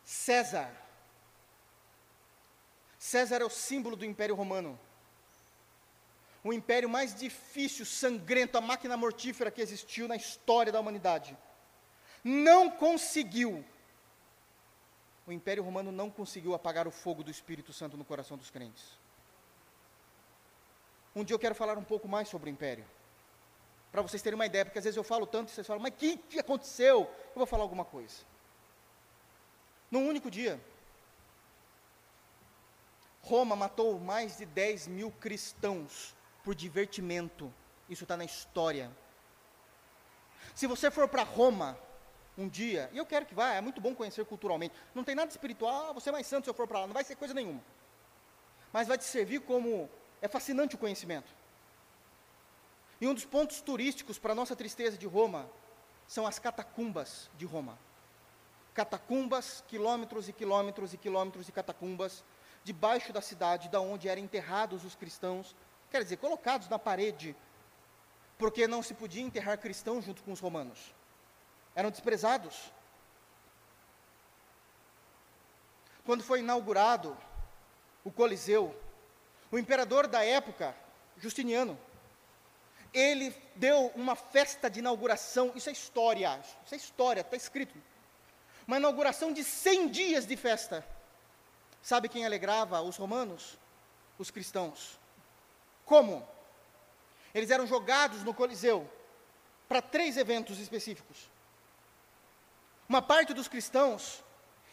César. César é o símbolo do Império Romano. O império mais difícil, sangrento, a máquina mortífera que existiu na história da humanidade. Não conseguiu o Império Romano não conseguiu apagar o fogo do Espírito Santo no coração dos crentes. Um dia eu quero falar um pouco mais sobre o Império. Para vocês terem uma ideia, porque às vezes eu falo tanto e vocês falam, mas o que, que aconteceu? Eu vou falar alguma coisa. Num único dia, Roma matou mais de 10 mil cristãos por divertimento. Isso está na história. Se você for para Roma, um dia, e eu quero que vá, é muito bom conhecer culturalmente. Não tem nada espiritual, ah, você é mais santo se eu for para lá, não vai ser coisa nenhuma. Mas vai te servir como. É fascinante o conhecimento. E um dos pontos turísticos para a nossa tristeza de Roma são as catacumbas de Roma. Catacumbas, quilômetros e quilômetros e quilômetros de catacumbas, debaixo da cidade, da onde eram enterrados os cristãos, quer dizer, colocados na parede, porque não se podia enterrar cristãos junto com os romanos eram desprezados. Quando foi inaugurado o Coliseu, o imperador da época, Justiniano, ele deu uma festa de inauguração, isso é história, isso é história, está escrito. Uma inauguração de 100 dias de festa. Sabe quem alegrava os romanos? Os cristãos. Como? Eles eram jogados no Coliseu para três eventos específicos. Uma parte dos cristãos,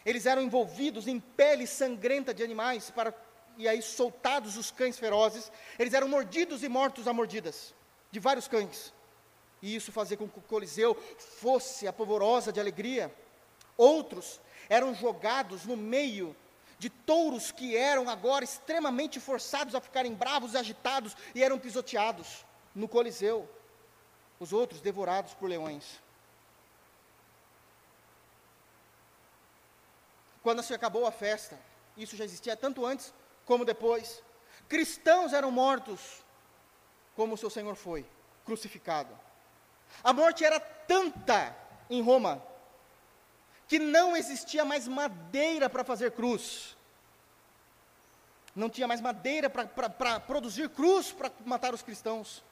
eles eram envolvidos em pele sangrenta de animais para e aí soltados os cães ferozes, eles eram mordidos e mortos a mordidas de vários cães. E isso fazia com que o Coliseu fosse apavorosa de alegria. Outros eram jogados no meio de touros que eram agora extremamente forçados a ficarem bravos e agitados e eram pisoteados no Coliseu. Os outros devorados por leões. Quando se acabou a festa, isso já existia tanto antes como depois. Cristãos eram mortos, como o seu Senhor foi, crucificado. A morte era tanta em Roma, que não existia mais madeira para fazer cruz. Não tinha mais madeira para produzir cruz para matar os cristãos.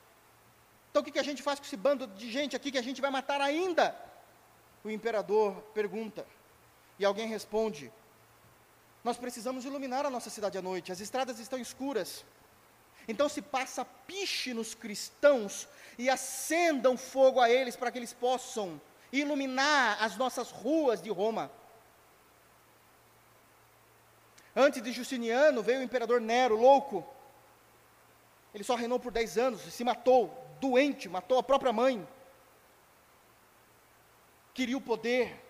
Então o que, que a gente faz com esse bando de gente aqui que a gente vai matar ainda? O imperador pergunta, e alguém responde: nós precisamos iluminar a nossa cidade à noite, as estradas estão escuras. Então se passa piche nos cristãos e acendam fogo a eles para que eles possam iluminar as nossas ruas de Roma. Antes de Justiniano veio o imperador Nero, louco. Ele só reinou por 10 anos se matou, doente, matou a própria mãe. Queria o poder,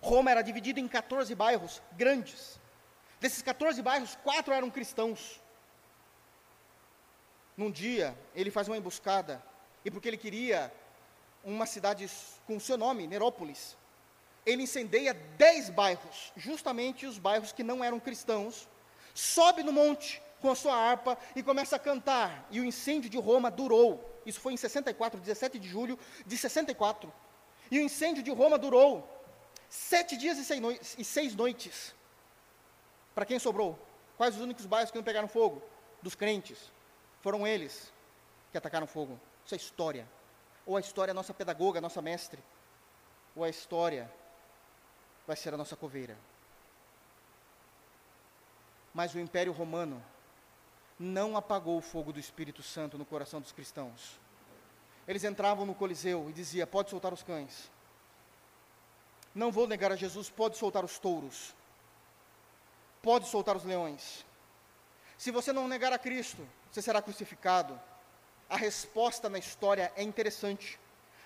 Roma era dividida em 14 bairros grandes. Desses 14 bairros, quatro eram cristãos. Num dia, ele faz uma emboscada, e porque ele queria uma cidade com o seu nome, Nerópolis, ele incendeia dez bairros, justamente os bairros que não eram cristãos, sobe no monte com a sua harpa e começa a cantar. E o incêndio de Roma durou. Isso foi em 64, 17 de julho de 64. E o incêndio de Roma durou Sete dias e seis, noites. Para quem sobrou? Quais os únicos bairros que não pegaram fogo? Dos crentes. Foram eles que atacaram fogo. Isso é história. Ou a história é nossa pedagoga, nossa mestre. Ou a história vai ser a nossa coveira. Mas o Império Romano não apagou o fogo do Espírito Santo no coração dos cristãos. Eles entravam no Coliseu e diziam: pode soltar os cães não vou negar a Jesus, pode soltar os touros, pode soltar os leões. Se você não negar a Cristo, você será crucificado. A resposta na história é interessante.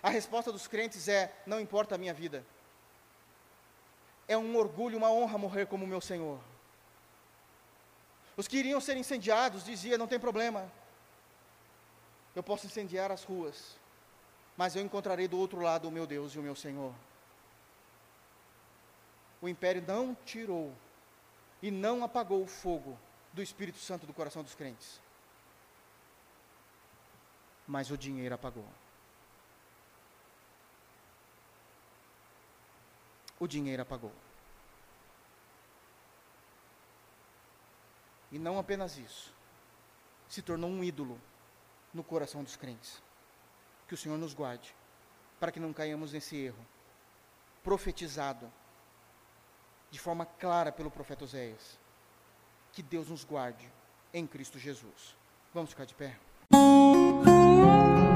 A resposta dos crentes é: não importa a minha vida. É um orgulho, uma honra morrer como meu Senhor. Os que iriam ser incendiados diziam: não tem problema, eu posso incendiar as ruas, mas eu encontrarei do outro lado o meu Deus e o meu Senhor o império não tirou e não apagou o fogo do Espírito Santo do coração dos crentes. Mas o dinheiro apagou. O dinheiro apagou. E não apenas isso, se tornou um ídolo no coração dos crentes. Que o Senhor nos guarde, para que não caiamos nesse erro profetizado de forma clara pelo profeta Oséias. Que Deus nos guarde em Cristo Jesus. Vamos ficar de pé. Música